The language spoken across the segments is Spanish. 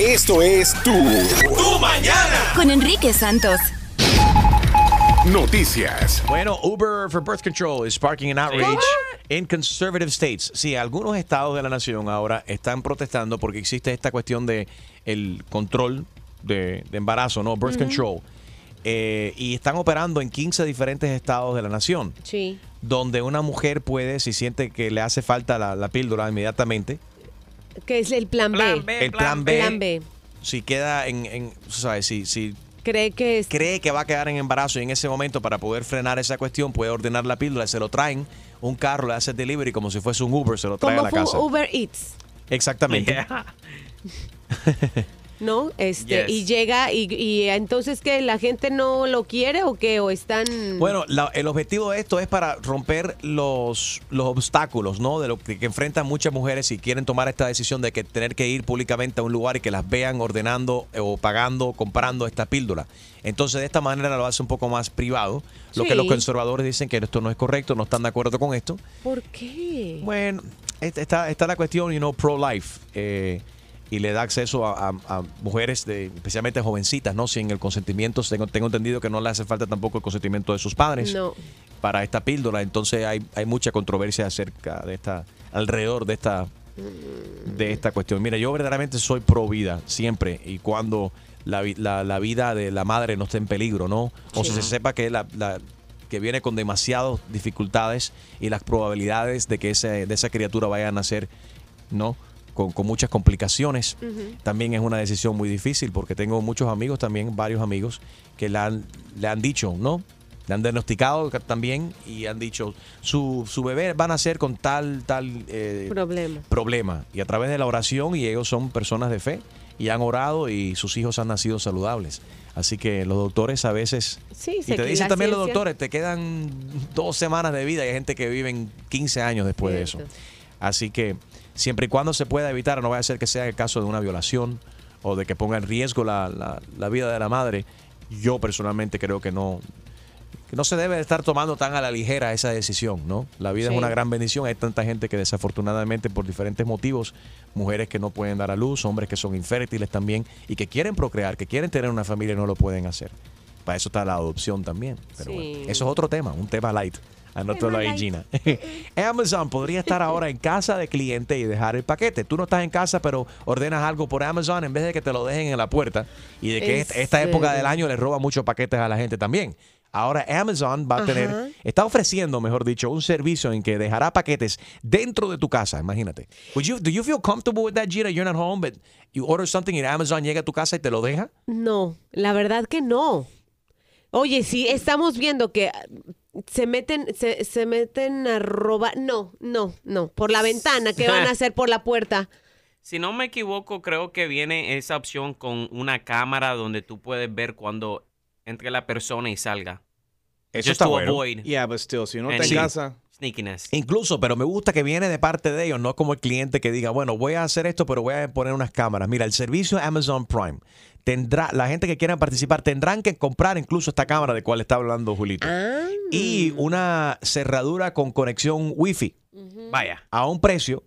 Esto es Tu, Tu Mañana. Con Enrique Santos. Noticias. Bueno, Uber for Birth Control is sparking an outrage in conservative states. Sí, algunos estados de la nación ahora están protestando porque existe esta cuestión de el control de, de embarazo, ¿no? Birth control. Eh, y están operando en 15 diferentes estados de la nación, Sí. donde una mujer puede, si siente que le hace falta la, la píldora inmediatamente, Que es el plan, B. el plan B, Plan B. si queda en, en ¿sabes? Si, si Cree que es. cree que va a quedar en embarazo y en ese momento para poder frenar esa cuestión puede ordenar la píldora, se lo traen, un carro le hace delivery como si fuese un Uber, se lo trae a la casa. Uber Eats. Exactamente. ¿No? Este, Yes. Y llega y, y entonces que la gente no lo quiere o qué, o están... Bueno, la- el objetivo de esto es para romper los, los obstáculos, ¿no? De lo que, que enfrentan muchas mujeres y quieren tomar esta decisión de que tener que ir públicamente a un lugar y que las vean ordenando eh, o pagando, comprando esta píldora. Entonces, de esta manera lo hace un poco más privado. Lo que los conservadores dicen que esto no es correcto, no están de acuerdo con esto. ¿Por qué? Bueno, est- está, está la cuestión, you know, pro-life. eh, y le da acceso a, a- a mujeres, de, especialmente jovencitas, ¿no? Sin el consentimiento. Tengo, tengo entendido que no le hace falta tampoco el consentimiento de sus padres No. para esta píldora. Entonces hay, hay mucha controversia acerca de esta, alrededor de esta, de esta cuestión. Mira, yo verdaderamente soy pro vida, siempre. Y cuando la, la- la vida de la madre no esté en peligro, ¿no? O Sí. sea, se sepa que la, la- que viene con demasiadas dificultades y las probabilidades de que ese, de esa criatura vaya a nacer, ¿no? Con, con muchas complicaciones. También es una decisión muy difícil porque tengo muchos amigos también, varios amigos, que le han, le han dicho, ¿no? Le han diagnosticado ca- también y han dicho, su, su bebé va a nacer con tal, tal eh, Problema. problema. Y a través de la oración, y ellos son personas de fe, y han orado y sus hijos han nacido saludables. Así que los doctores a veces... Sí, y te dicen también los doctores, te quedan dos semanas de vida y hay gente que viven 15 años después de eso. Así que siempre y cuando se pueda evitar, no vaya a ser que sea el caso de una violación o de que ponga en riesgo la, la- la vida de la madre, yo personalmente creo que no, que no se debe de estar tomando tan a la ligera esa decisión, ¿no? La vida Sí. es una gran bendición, hay tanta gente que desafortunadamente por diferentes motivos, mujeres que no pueden dar a luz, hombres que son infértiles también y que quieren procrear, que quieren tener una familia y no lo pueden hacer. Para eso está la adopción también. Pero bueno, eso es otro tema, un tema light. Anótalo ahí, Gina. Amazon podría estar ahora en casa de cliente y dejar el paquete. Tú no estás en casa, pero ordenas algo por Amazon en vez de que te lo dejen en la puerta y de que ¿En esta, época del año le roba muchos paquetes a la gente también. Ahora Amazon va a Ajá. tener, está ofreciendo, mejor dicho, un servicio en que dejará paquetes dentro de tu casa. Imagínate. Would you, do you feel comfortable with that, Gina? You're not home, but you order something and Amazon llega a tu casa y te lo deja. No, la verdad que no. Oye, si estamos viendo que se meten, se, se meten a robar. No, no, no. Por la ventana, ¿qué van a hacer por la puerta? Si no me equivoco, creo que viene esa opción con una cámara donde tú puedes ver cuando entre la persona y salga. Eso Just está to bueno. avoid Yeah, but still, si uno any está en casa. Sneakiness. Incluso, pero me gusta que viene de parte de ellos, no como el cliente que diga, bueno, voy a hacer esto, pero voy a poner unas cámaras. Mira, el servicio Amazon Prime tendrá, la gente que quiera participar tendrán que comprar incluso esta cámara de cual está hablando Julito. Y una cerradura con conexión Wi-Fi. Vaya. A un precio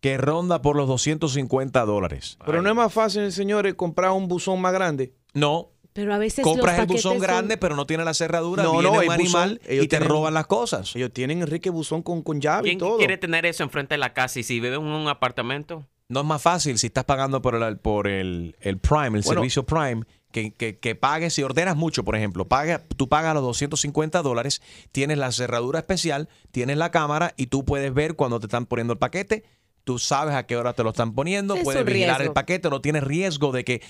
que ronda por los 250 dólares. Pero no es más fácil, señores, comprar un buzón más grande. No. Pero a veces Compras los el buzón son- grande, pero no tiene la cerradura. No, viene no, un el animal buzón, ellos y te tienen- roban las cosas. Ellos tienen Enrique Buzón con, con llave y ¿Quién todo. quiere tener eso enfrente de la casa? Y si vive en un apartamento, No es más fácil si estás pagando por el, por el, el Prime, el Bueno. servicio Prime, que, que, que pagues, si ordenas mucho, por ejemplo, paga, tú pagas los 250 dólares, tienes la cerradura especial, tienes la cámara y tú puedes ver cuando te están poniendo el paquete, tú sabes a qué hora te lo están poniendo, Es puedes vigilar riesgo. el paquete, no tienes riesgo de que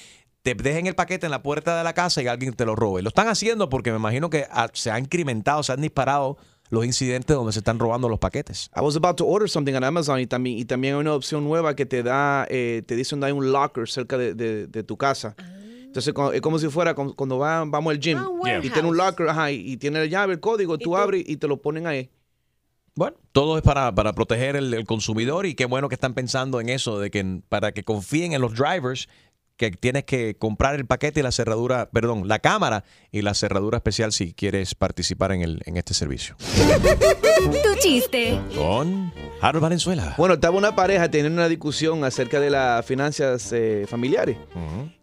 te dejen el paquete en la puerta de la casa y alguien te lo robe. Lo están haciendo porque me imagino que ah, se han incrementado, se han disparado los incidentes donde se están robando los paquetes. I was about to order something on Amazon y también, y también hay una opción nueva que te da, eh, te dice donde hay un locker cerca de, de- de tu casa. Entonces es como si fuera cu- cuando va- vamos al gym Yeah. y tiene un locker, ajá, y, y tiene la llave, el código, tú, abres y te lo ponen ahí. Bueno, todo es para, para proteger el, el consumidor y qué bueno que están pensando en eso, de que para que confíen en los drivers que tienes que comprar el paquete y la cerradura, perdón, la cámara y la cerradura especial si quieres participar en, el, en este servicio. Tu chiste. Con Harold Valenzuela. Bueno, estaba una pareja teniendo una discusión acerca de las finanzas eh, familiares.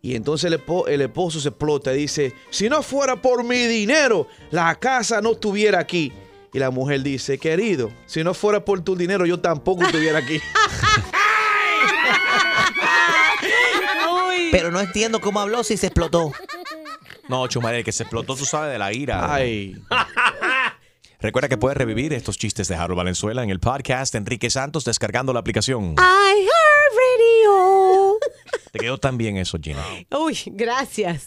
Y entonces el, espo- el esposo se explota y dice, si no fuera por mi dinero, la casa no estuviera aquí. Y la mujer dice, querido, si no fuera por tu dinero, yo tampoco estuviera aquí. Pero no entiendo cómo habló si se explotó. No, Chumare, el que se explotó, tú sabes, de la ira. Ay. Recuerda que puedes revivir estos chistes de Harold Valenzuela en el podcast Enrique Santos descargando la aplicación. I heard radio. Te quedó tan bien eso, Gina. Uy, gracias.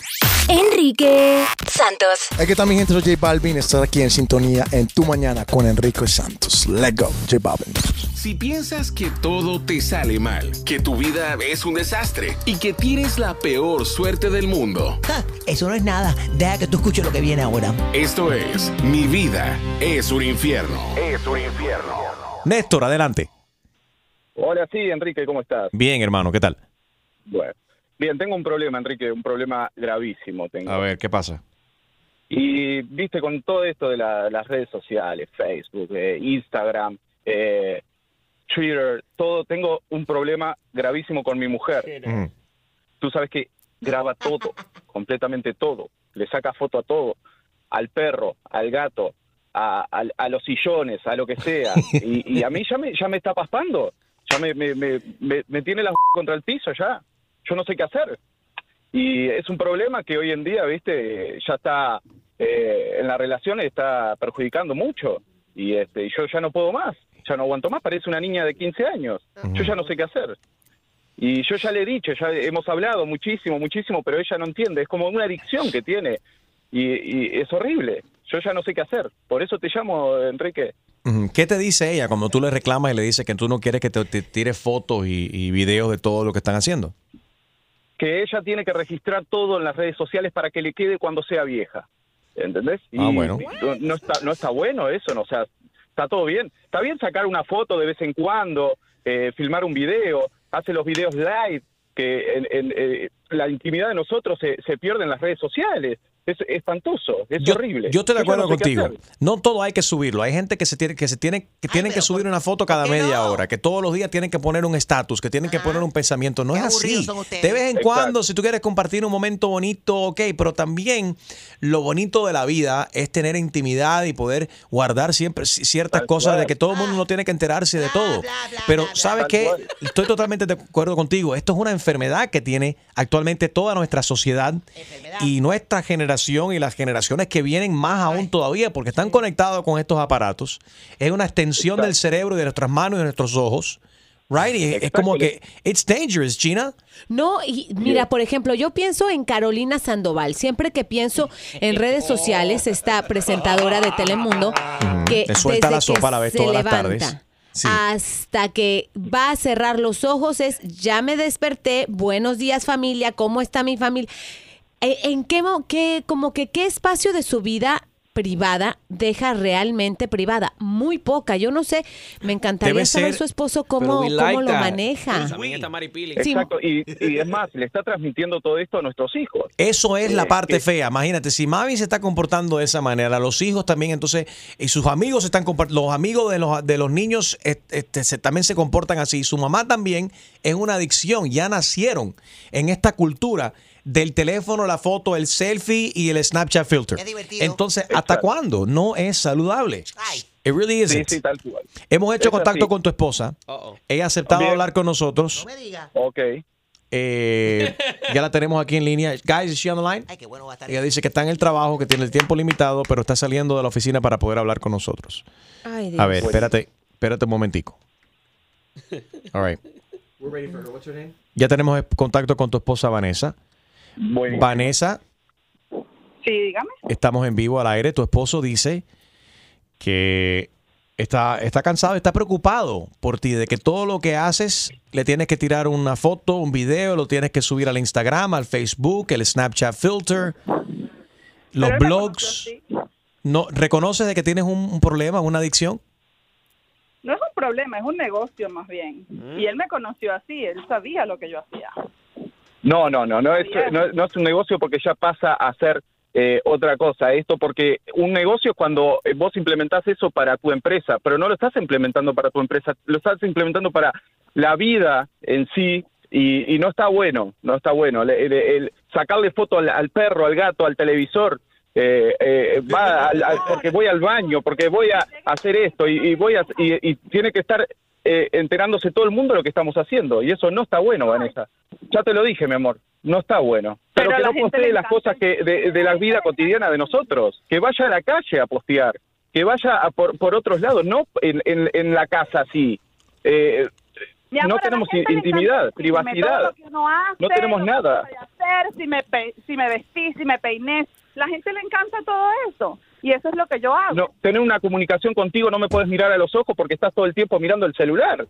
Enrique Santos. Aquí está mi gente, soy J Balvin. Estar aquí en sintonía en tu mañana con Enrique Santos. Let's go, J Balvin. Si piensas que todo te sale mal, que tu vida es un desastre y que tienes la peor suerte del mundo, Ja, Eso no es nada. Deja que tú escuches lo que viene ahora. esto es Mi vida es un infierno. Es un infierno. Néstor, adelante. Hola, sí, Enrique, ¿cómo estás? Bien, hermano, ¿qué tal? Bueno, bien, tengo un problema, Enrique, un problema gravísimo tengo. A ver, ¿qué pasa? Y viste, con todo esto de la- las redes sociales, Facebook, eh, Instagram, eh, Twitter, todo, tengo un problema gravísimo con mi mujer. Ujú. Tú sabes que graba todo, completamente todo. Le saca foto a todo, al perro, al gato, a, los sillones, a lo que sea. Y, y a mí ya me, ya me está paspando. Ya me, me, me, me- me tiene la contra el piso ya. Yo no sé qué hacer. Y es un problema que hoy en día, viste, ya está eh, en la relación está perjudicando mucho. Y este, yo ya no puedo más, ya no aguanto más. Parece una niña de 15 años. Yo ya no sé qué hacer. Y yo ya le he dicho, ya hemos hablado muchísimo, muchísimo, pero ella no entiende. Es como una adicción que tiene. Y, es horrible. Yo ya no sé qué hacer. Por eso te llamo, Enrique. ¿Qué te dice ella cuando tú le reclamas y le dices que tú no quieres que te, te tire fotos y videos de todo lo que están haciendo? Que ella tiene que registrar todo en las redes sociales para que le quede cuando sea vieja. ¿Entendés? Y Ah, bueno. No, no está, no está bueno eso, no, o sea, está todo bien. Está bien sacar una foto de vez en cuando, eh, filmar un video, hace los videos live, que en, en, eh, la intimidad de nosotros se, se pierde en las redes sociales. Es espantoso, es yo, horrible. yo estoy de acuerdo no sé qué contigo. No todo hay que subirlo. Hay gente que se tiene que se tiene que tienen que subir una foto cada media hora, que todos los días tienen que poner un estatus, que tienen que poner un pensamiento. No Qué es así. De vez en Exacto. cuando, si tú quieres compartir un momento bonito, ok, pero también lo bonito de la vida es tener intimidad y poder guardar siempre ci- ciertas Tal cosas de que todo el mundo no tiene que enterarse de todo. Pero sabes cual. estoy totalmente de acuerdo contigo. Esto es una enfermedad que tiene actualmente toda nuestra sociedad y nuestra generación y las generaciones que vienen más aún todavía porque están conectados con estos aparatos. Es una extensión del cerebro y de nuestras manos y de nuestros ojos. Right? Y es, como que it's dangerous, Gina. No, y mira, por ejemplo, yo pienso en Carolina Sandoval. Siempre que pienso en redes sociales, esta presentadora de Telemundo, que Le suelta desde la sopa que a la vez se todas las levanta tardes. Sí. hasta que va a cerrar los ojos es ya me desperté, buenos días familia, ¿cómo está mi familia? Eh, ¿En qué, mo- qué, como que qué espacio de su vida privada deja realmente privada? Muy poca. Yo no sé, me encantaría Debe saber ser- su esposo cómo, cómo lo maneja. También está Mari Pili. Sí. Exacto, y, y es más, le está transmitiendo todo esto a nuestros hijos. Eso es la Eh, parte que- fea. Imagínate, si Mavi se está comportando de esa manera, los hijos también, entonces, y sus amigos se están los amigos de los, de los niños este, se- también se comportan así. Su mamá también es una adicción. Ya nacieron en esta cultura del teléfono, la foto, el selfie y el Snapchat filter. Qué divertido. Entonces, ¿hasta Exacto. cuándo? No es saludable. Ay. It really Sí, isn't. sí, tal cual. Hemos hecho Es contacto así. con tu esposa. Ella ha aceptado Bien. hablar con nosotros. No me digas. Ok. Eh, ya la tenemos aquí en línea. Guys, is she on the line? Ay, qué bueno va a estar. Ella dice que está en el trabajo, que tiene el tiempo limitado, pero está saliendo de la oficina para poder hablar con nosotros. Ay, Dios. A ver, espérate, espérate un momentico. All right. Ya tenemos contacto con tu esposa Vanessa. Bueno, Vanessa, Sí, dígame. estamos en vivo al aire. Tu esposo dice que está, está cansado, está preocupado por ti, de que todo lo que haces le tienes que tirar una foto, un video, lo tienes que subir al Instagram, al Facebook, el Snapchat filter, los Pero blogs. No, ¿Reconoces de que tienes un, un problema, una adicción? No es un problema, es un negocio más bien. Y él me conoció así, él sabía lo que yo hacía. No, no, no, no es, no, no es un negocio porque ya pasa a ser eh, otra cosa. Esto porque un negocio es cuando eh, vos implementás eso para tu empresa, pero no lo estás implementando para tu empresa, lo estás implementando para la vida en sí y, y no está bueno, no está bueno. Le- el- el sacarle foto al, al perro, al gato, al televisor. eh, eh, va al- al- porque voy al baño, porque voy a hacer esto y, y voy a, y, y tiene que estar eh, enterándose todo el mundo de lo que estamos haciendo y eso no está bueno, Vanessa. Ya te lo dije, mi amor, no está bueno. Pero, que no postee las cosas que de, de la vida cotidiana de nosotros, que vaya a la calle a postear, que vaya a por, por otros lados, no en, en, en la casa así. Eh, no tenemos intimidad, privacidad. hace, No tenemos nada. hacer, si me, si me vestí, si me peiné. La gente le encanta todo eso. Y eso es lo que yo hago. No, tener una comunicación contigo no me puedes mirar a los ojos porque estás todo el tiempo mirando el celular.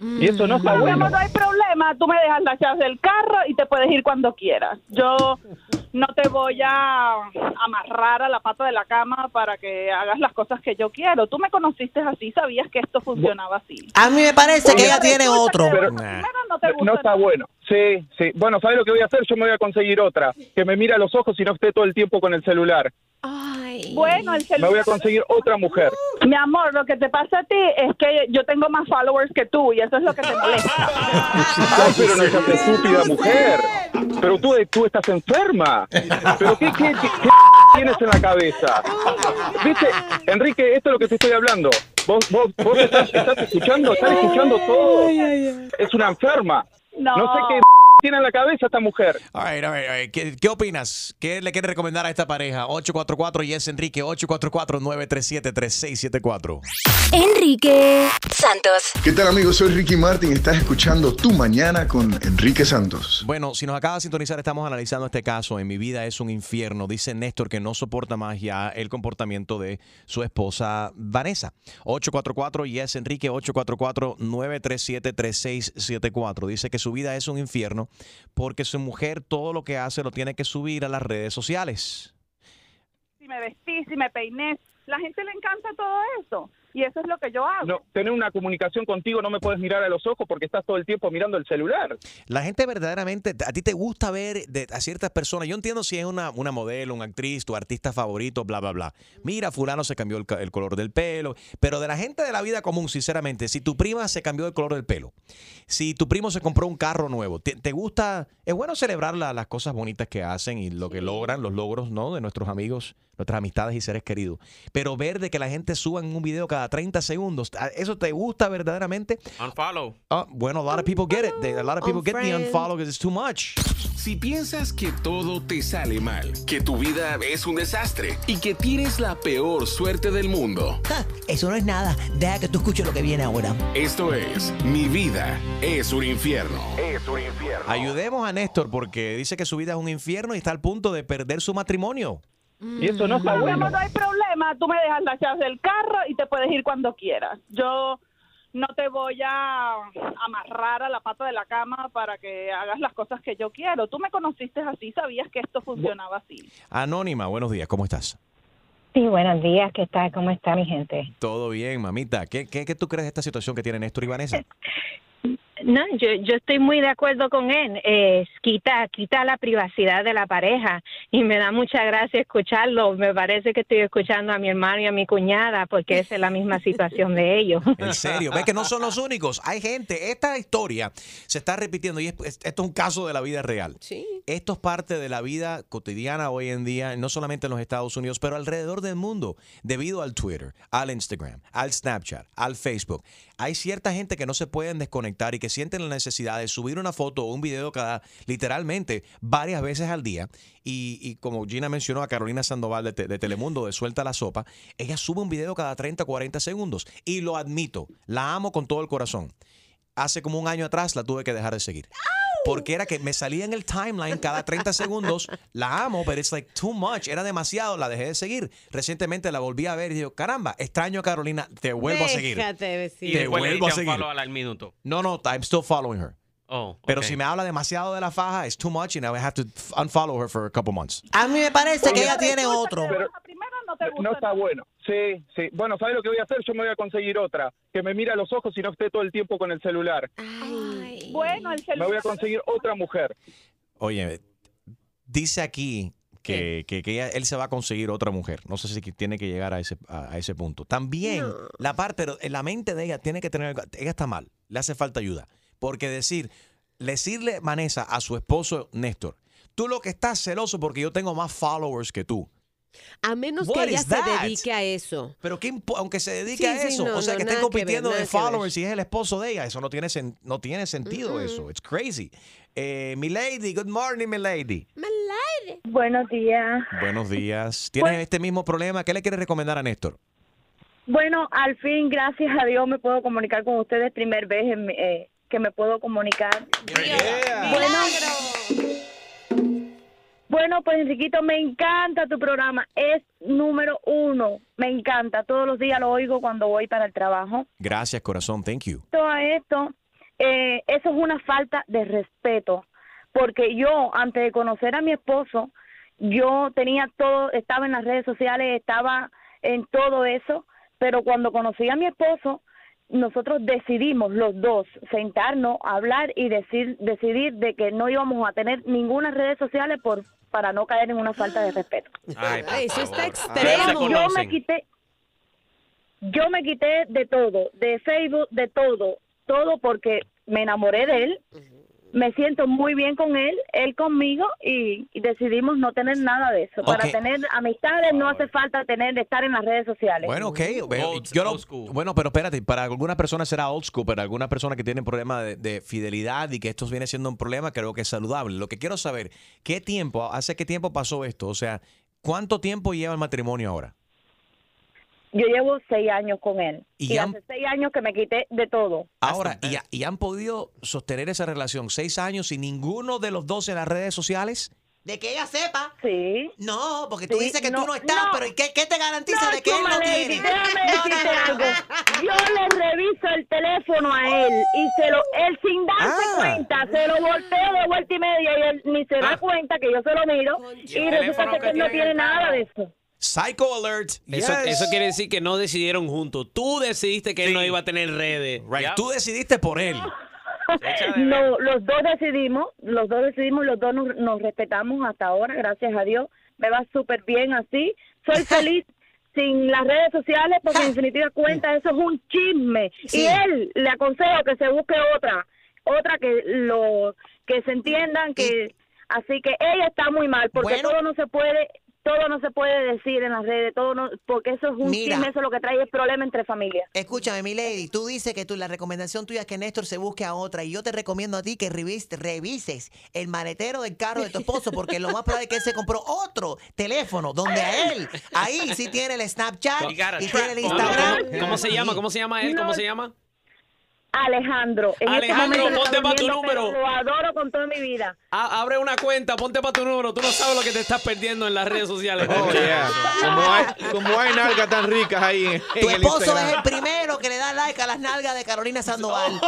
Y eso no está No, bueno. hay problema. Tú me dejas las llaves del carro y te puedes ir cuando quieras. Yo no te voy a amarrar a la pata de la cama para que hagas las cosas que yo quiero. Tú me conociste así, sabías que esto funcionaba así. A mí me parece que ella tiene otro. Primero no te gusta No está bueno. Sí, sí. Bueno, ¿sabes lo que voy a hacer? Yo me voy a conseguir otra. Que me mire a los ojos y no esté todo el tiempo con el celular. Bueno, el Me celular. voy a conseguir otra mujer. Mi amor, lo que te pasa a ti es que yo tengo más followers que tú y eso es lo que te molesta. Ay, pero no seas estúpida mujer. Pero tú, tú estás enferma. ¿Pero qué, qué, qué- qué tienes en la cabeza? ¿Viste? Enrique, esto es lo que te estoy hablando. Vos, vos, vos estás, estás escuchando, estás escuchando todo. Es una enferma. No. No sé qué tiene en la cabeza esta mujer. All right, all right, all right. ¿Qué, qué opinas? ¿Qué le quieres recomendar a esta pareja? 844 Yes Enrique, 844-937-3674. Enrique Santos. ¿Qué tal amigos? Soy Ricky Martin. Estás escuchando Tu Mañana con Enrique Santos. Bueno, si nos acaba de sintonizar, estamos analizando este caso. En mi vida es un infierno. Dice Néstor que no soporta más ya el comportamiento de su esposa Vanessa. 844 Yes Enrique, 844-937-3674. Dice que su vida es un infierno porque su mujer todo lo que hace lo tiene que subir a las redes sociales. Si me vestí, si me peiné. La gente le encanta todo eso y eso es lo que yo hago. No, tener una comunicación contigo no me puedes mirar a los ojos porque estás todo el tiempo mirando el celular. La gente verdaderamente, a ti te gusta ver de- a ciertas personas. Yo entiendo si es una, una modelo, una actriz, tu artista favorito, bla, bla, bla. Mira, fulano se cambió el, el color del pelo. Pero de la gente de la vida común, sinceramente, si tu prima se cambió el color del pelo, si tu primo se compró un carro nuevo, ¿te, te gusta? Es bueno celebrar la- las cosas bonitas que hacen y lo que logran, los logros, ¿no? De nuestros amigos, nuestras amistades y seres queridos. Pero ver de que la gente suba en un video cada 30 segundos, ¿a- ¿eso te gusta verdaderamente? Unfollow. Ah, bueno, a lot of people get it. They- A lot of people get the unfollow because it's too much. Si piensas que todo te sale mal, que tu vida es un desastre y que tienes la peor suerte del mundo, Eso no es nada. Deja que tú escuches lo que viene ahora. esto es Mi vida es un infierno. Es un infierno. Ayudemos a Néstor porque dice que su vida es un infierno y está al punto de perder su matrimonio. Y eso no está bueno. no hay problema. Tú me dejas las llaves del carro y te puedes ir cuando quieras. Yo no te voy a amarrar a la pata de la cama para que hagas las cosas que yo quiero. Tú me conociste así, sabías que esto funcionaba así. Anónima, buenos días, ¿cómo estás? Sí, buenos días, ¿qué tal? ¿Cómo está mi gente? Todo bien, mamita. ¿Qué, qué, qué tú crees de esta situación que tienen Néstor y Vanessa? No, yo, yo estoy muy de acuerdo con él. Quita, quita la privacidad de la pareja y me da mucha gracia escucharlo. Me parece que estoy escuchando a mi hermano y a mi cuñada porque esa es la misma situación de ellos. En serio, ves que no son los únicos. Hay gente, esta historia se está repitiendo y es- es- esto es un caso de la vida real. Esto es parte de la vida cotidiana hoy en día, no solamente en los Estados Unidos, pero alrededor del mundo, debido al Twitter, al Instagram, al Snapchat, al Facebook. Hay cierta gente que no se pueden desconectar y que sienten la necesidad de subir una foto o un video cada, literalmente, varias veces al día. Y, y como Gina mencionó a Carolina Sandoval de, de Telemundo de Suelta la Sopa, ella sube un video cada 30 o 40 segundos. Y lo admito, la amo con todo el corazón. Hace como un año atrás la tuve que dejar de seguir. Porque era que me salía en el timeline cada 30 segundos. La amo, pero it's like too much. Era demasiado, la dejé de seguir. Recientemente la volví a ver y digo, caramba, extraño a Carolina, te vuelvo a seguir. Te vuelvo a seguir. al minuto. No, no, I'm still following her. Oh, Pero si me habla demasiado de la faja, it's too much and I have to unfollow her for a couple months. A mí me parece que ella tiene otro. No está bueno. Sí, sí. Bueno, ¿sabes lo que voy a hacer? Yo me voy a conseguir otra. Que me mire a los ojos y no esté todo el tiempo con el celular. Bueno, el Me voy a conseguir otra mujer. Oye, dice aquí que, que- que ella- él se va a conseguir otra mujer. No sé si tiene que llegar a ese, a, a ese punto. También, la parte, pero en la mente de ella tiene que tener, ella está mal, le hace falta ayuda. Porque decir, decirle, Vanessa, a su esposo Néstor, tú lo que estás celoso porque yo tengo más followers que tú. A menos que ella se dedique a eso. Pero impo- aunque se dedique Sí, a sí, eso, no, o sea, no, que que ver, compitiendo de que followers y es el esposo de ella, eso no tiene, sen- no tiene sentido eso. It's crazy. Eh, Milady, good morning, Milady. Buenos días. Buenos días. ¿Tienes este mismo problema? ¿Qué le quieres recomendar a Néstor? Bueno, al fin, gracias a Dios, me puedo comunicar con ustedes. Primer vez en mi- eh, que me puedo comunicar. Bueno, bueno, pues Enriquito, me encanta tu programa. Es número uno. Me encanta. Todos los días lo oigo cuando voy para el trabajo. Gracias, corazón. Thank you. todo esto, eh, eso es una falta de respeto, porque yo, antes de conocer a mi esposo, yo tenía todo, estaba en las redes sociales, estaba en todo eso, pero cuando conocí a mi esposo, nosotros decidimos los dos sentarnos, hablar y decir, decidir de que no íbamos a tener ninguna redes sociales por para no caer en una falta de respeto. Ay, Eso está extremo. Yo me quité, yo me quité de todo, de Facebook, de todo, todo porque me enamoré de él, me siento muy bien con él, él conmigo y, y decidimos no tener nada de eso. Para tener amistades no hace falta tener estar en las redes sociales. Bueno, ok. Bueno, yo no- bueno, pero espérate, para algunas personas será old school, pero algunas personas que tienen problemas de, de fidelidad y que esto viene siendo un problema, creo que es saludable. Lo que quiero saber, ¿qué tiempo, hace qué tiempo pasó esto? O sea, ¿cuánto tiempo lleva el matrimonio ahora? Yo llevo seis años con él Y y, han- hace seis años que me quité de todo. Ahora, y, y han podido sostener esa relación seis años sin ninguno de los dos en las redes sociales? De que ella sepa. Sí. No, porque tú Sí, dices que no, tú no estás, no. pero ¿y qué, qué te garantiza No, de que él no tiene? déjame No, no, decirte no, no. algo. Yo le reviso el teléfono a él y se lo, él sin darse Ah. cuenta, se lo volteo de vuelta y media y él ni se da cuenta que yo se lo miro y resulta que que él no tiene nada de eso. Psycho alert. Eso, Yes. eso quiere decir que no decidieron juntos. Tú decidiste que él no iba a tener redes. Right, Tú decidiste por él. No, los dos decidimos, los dos decidimos, los dos nos, nos respetamos hasta ahora, gracias a Dios. Me va súper bien así. Soy feliz sin las redes sociales porque en definitiva cuenta eso es un chisme. Sí. Y él le aconsejo que se busque otra, otra que lo que se entiendan que así que ella está muy mal porque Bueno. todo no se puede todo no se puede decir en las redes, todo no, porque eso es un Mira. chisme, eso es lo que trae el problema entre familias. Escúchame, mi lady, tú dices que tú, la recomendación tuya es que Néstor se busque a otra y yo te recomiendo a ti que revis- revises el maletero del carro de tu esposo porque lo más probable es que él se compró otro teléfono donde a él, ahí sí tiene el Snapchat y tiene el ¿Cómo, Instagram. cómo- cómo se llama? ¿Cómo se llama él? ¿Cómo No. se llama? Alejandro, en este Alejandro, ponte está pa' tu número. Lo adoro con toda mi vida. A- abre una cuenta, ponte para tu número. Tú no sabes lo que te estás perdiendo en las redes sociales. Oh, yeah. Como hay, como hay nalgas tan ricas ahí en, Tu en el esposo es el primero que le da like a las nalgas de Carolina Sandoval.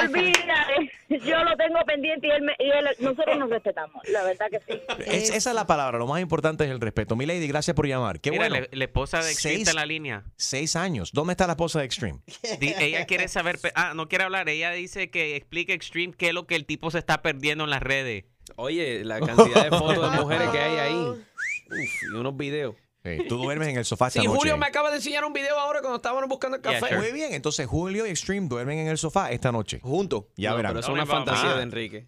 Olvídate, yo lo tengo pendiente y él, me- y él- nosotros nos respetamos, la verdad que sí. Es- esa es la palabra, lo más importante es el respeto. Mi lady, gracias por llamar. Qué Mira, bueno. la, la esposa de Extreme Seis- está en la línea. Seis años. ¿Dónde está la esposa de Extreme? Di- ella quiere saber, ah, no quiere hablar. Ella dice que explique Extreme qué es lo que el tipo se está perdiendo en las redes. Oye, la cantidad de fotos de mujeres que hay ahí. Uf, y unos videos. Sí, tú duermes en el sofá esta Sí, noche. Julio me acaba de enseñar un video ahora cuando estábamos buscando el Yeah, café. sure. Muy bien, entonces Julio y Extreme duermen en el sofá esta noche. Juntos. Ya No, verán. pero eso es una vamos. fantasía Ah. de Enrique.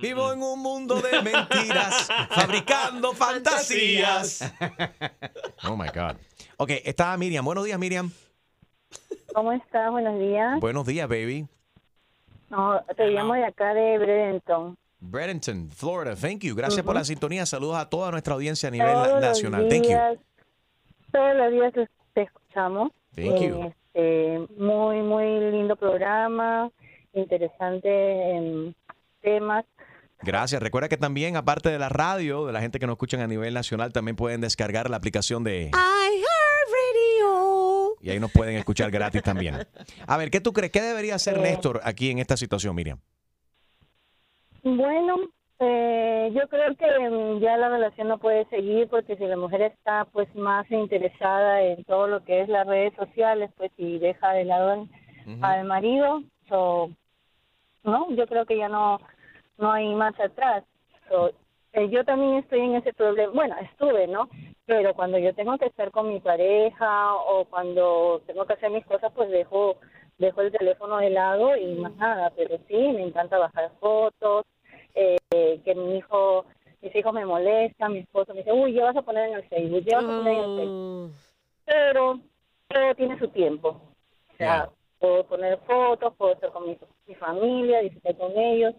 Vivo en un mundo de mentiras, fabricando fantasías. Oh my God. Ok, está Miriam. Buenos días, Miriam. ¿Cómo estás? Buenos días. Buenos días, baby. No, te llamo de acá de Bradenton. Bradenton, Florida. Thank you. Gracias por la sintonía. Saludos a toda nuestra audiencia a nivel Todos nacional. Thank you. días- Todos los días te- escuchamos. Thank you. Este, muy, muy lindo programa, interesante en temas. Gracias. Recuerda que también, aparte de la radio, de la gente que nos escuchan a nivel nacional, también pueden descargar la aplicación de... iHeartRadio. Y ahí nos pueden escuchar gratis también. A ver, ¿qué tú crees? ¿Qué debería hacer Néstor aquí en esta situación, Miriam? Bueno, eh, yo creo que mm, ya la relación no puede seguir porque si la mujer está pues más interesada en todo lo que es las redes sociales, pues y deja de lado al marido, so, no, yo creo que ya no no hay más atrás. So, eh, yo también estoy en ese problema, bueno, estuve, ¿no? Pero cuando yo tengo que estar con mi pareja o cuando tengo que hacer mis cosas, pues dejo dejo el teléfono de lado y más nada, pero sí, me encanta bajar fotos, eh, que mi hijo, mis hijos me molestan, mi esposo me dice, uy, ¿qué vas a poner en el Facebook? ¿Qué vas a poner en el Facebook? Pero todo tiene su tiempo. O sea, puedo poner fotos, puedo estar con mi, mi familia, disfrutar con ellos.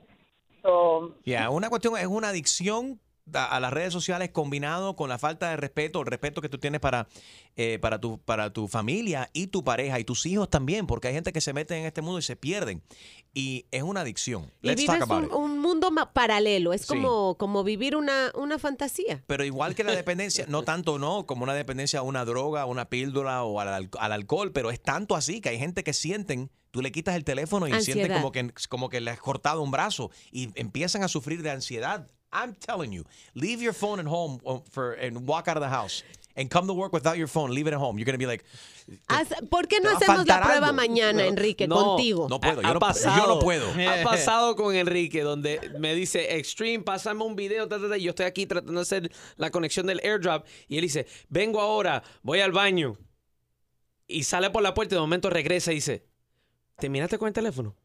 So, Ya, una cuestión es una adicción a, las redes sociales combinado con la falta de respeto, el respeto que tú tienes para, eh, para, tu, para tu familia y tu pareja y tus hijos también, porque hay gente que se mete en este mundo y se pierden. Y es una adicción. Y Let's vives talk about un, it. un mundo paralelo. Es Sí. como, como vivir una, una fantasía. Pero igual que la dependencia, no tanto no, como una dependencia a una droga, a una píldora o al, al- al alcohol, pero es tanto así que hay gente que sienten, tú le quitas el teléfono y sienten Ansiedad. como que, como que le has cortado un brazo y empiezan a sufrir de ansiedad. I'm telling you, leave your phone at home uh, for, and walk out of the house. And come to work without your phone, leave it at home. You're going to be like, ¿Por qué te no hacemos la prueba algo. mañana, Enrique, No, contigo? no puedo, yo ha no, pasado, yo no puedo. Ha pasado con Enrique, donde me dice, Extreme, pásame un video, ta, ta, ta", y yo estoy aquí tratando de hacer la conexión del airdrop, y él dice, vengo ahora, voy al baño. Y sale por la puerta y de momento regresa y dice, ¿terminaste con el teléfono?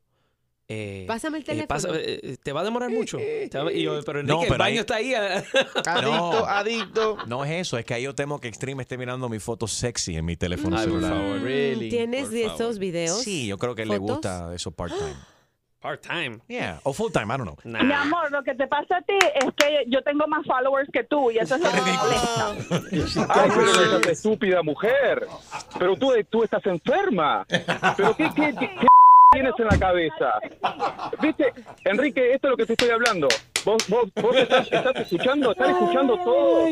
Eh, Pásame el eh, teléfono. pasa- eh, ¿Te va a demorar mucho? Te va- y yo, pero Enrique, No, el pero baño ahí- está ahí. ah". No. adicto. No es eso, es que ahí yo temo que Extreme esté mirando mi foto sexy en mi teléfono Ay, por celular. favor, really. ¿Tienes de esos videos? Sí, yo creo que le gusta eso part-time. Part-time. Yeah, o full-time, I don't know. Mi amor, lo que te pasa a ti es que yo tengo más followers que tú y eso es lo que me molesta. Ay, pero estúpida mujer. Pero tú, tú estás enferma. Pero qué, qué, qué, qué tienes en la cabeza. Viste, Enrique, esto es lo que te estoy hablando. Vos, vos, vos estás, estás escuchando, estás escuchando todo.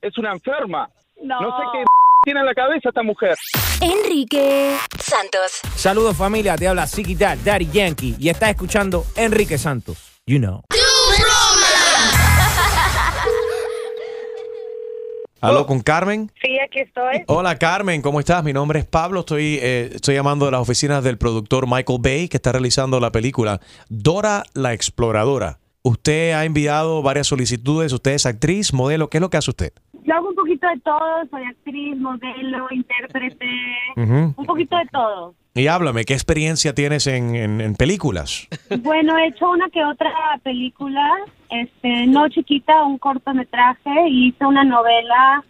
Es una enferma. No, sé qué tiene en la cabeza esta mujer. Enrique Santos. Saludos familia, te habla Dad, Daddy Yankee y estás escuchando Enrique Santos. You know. ¿Aló con Carmen? Sí, aquí estoy. Hola Carmen, ¿cómo estás? Mi nombre es Pablo, estoy, eh, estoy llamando de las oficinas del productor Michael Bay que está realizando la película Dora la Exploradora. Usted ha enviado varias solicitudes, usted es actriz, modelo, ¿qué es lo que hace usted? yo hago un poquito de todo, soy actriz, modelo, intérprete, un poquito de todo. Y háblame, ¿qué experiencia tienes en, en- en películas? Bueno, he hecho una que otra película, este, no chiquita, un cortometraje, y hice una novela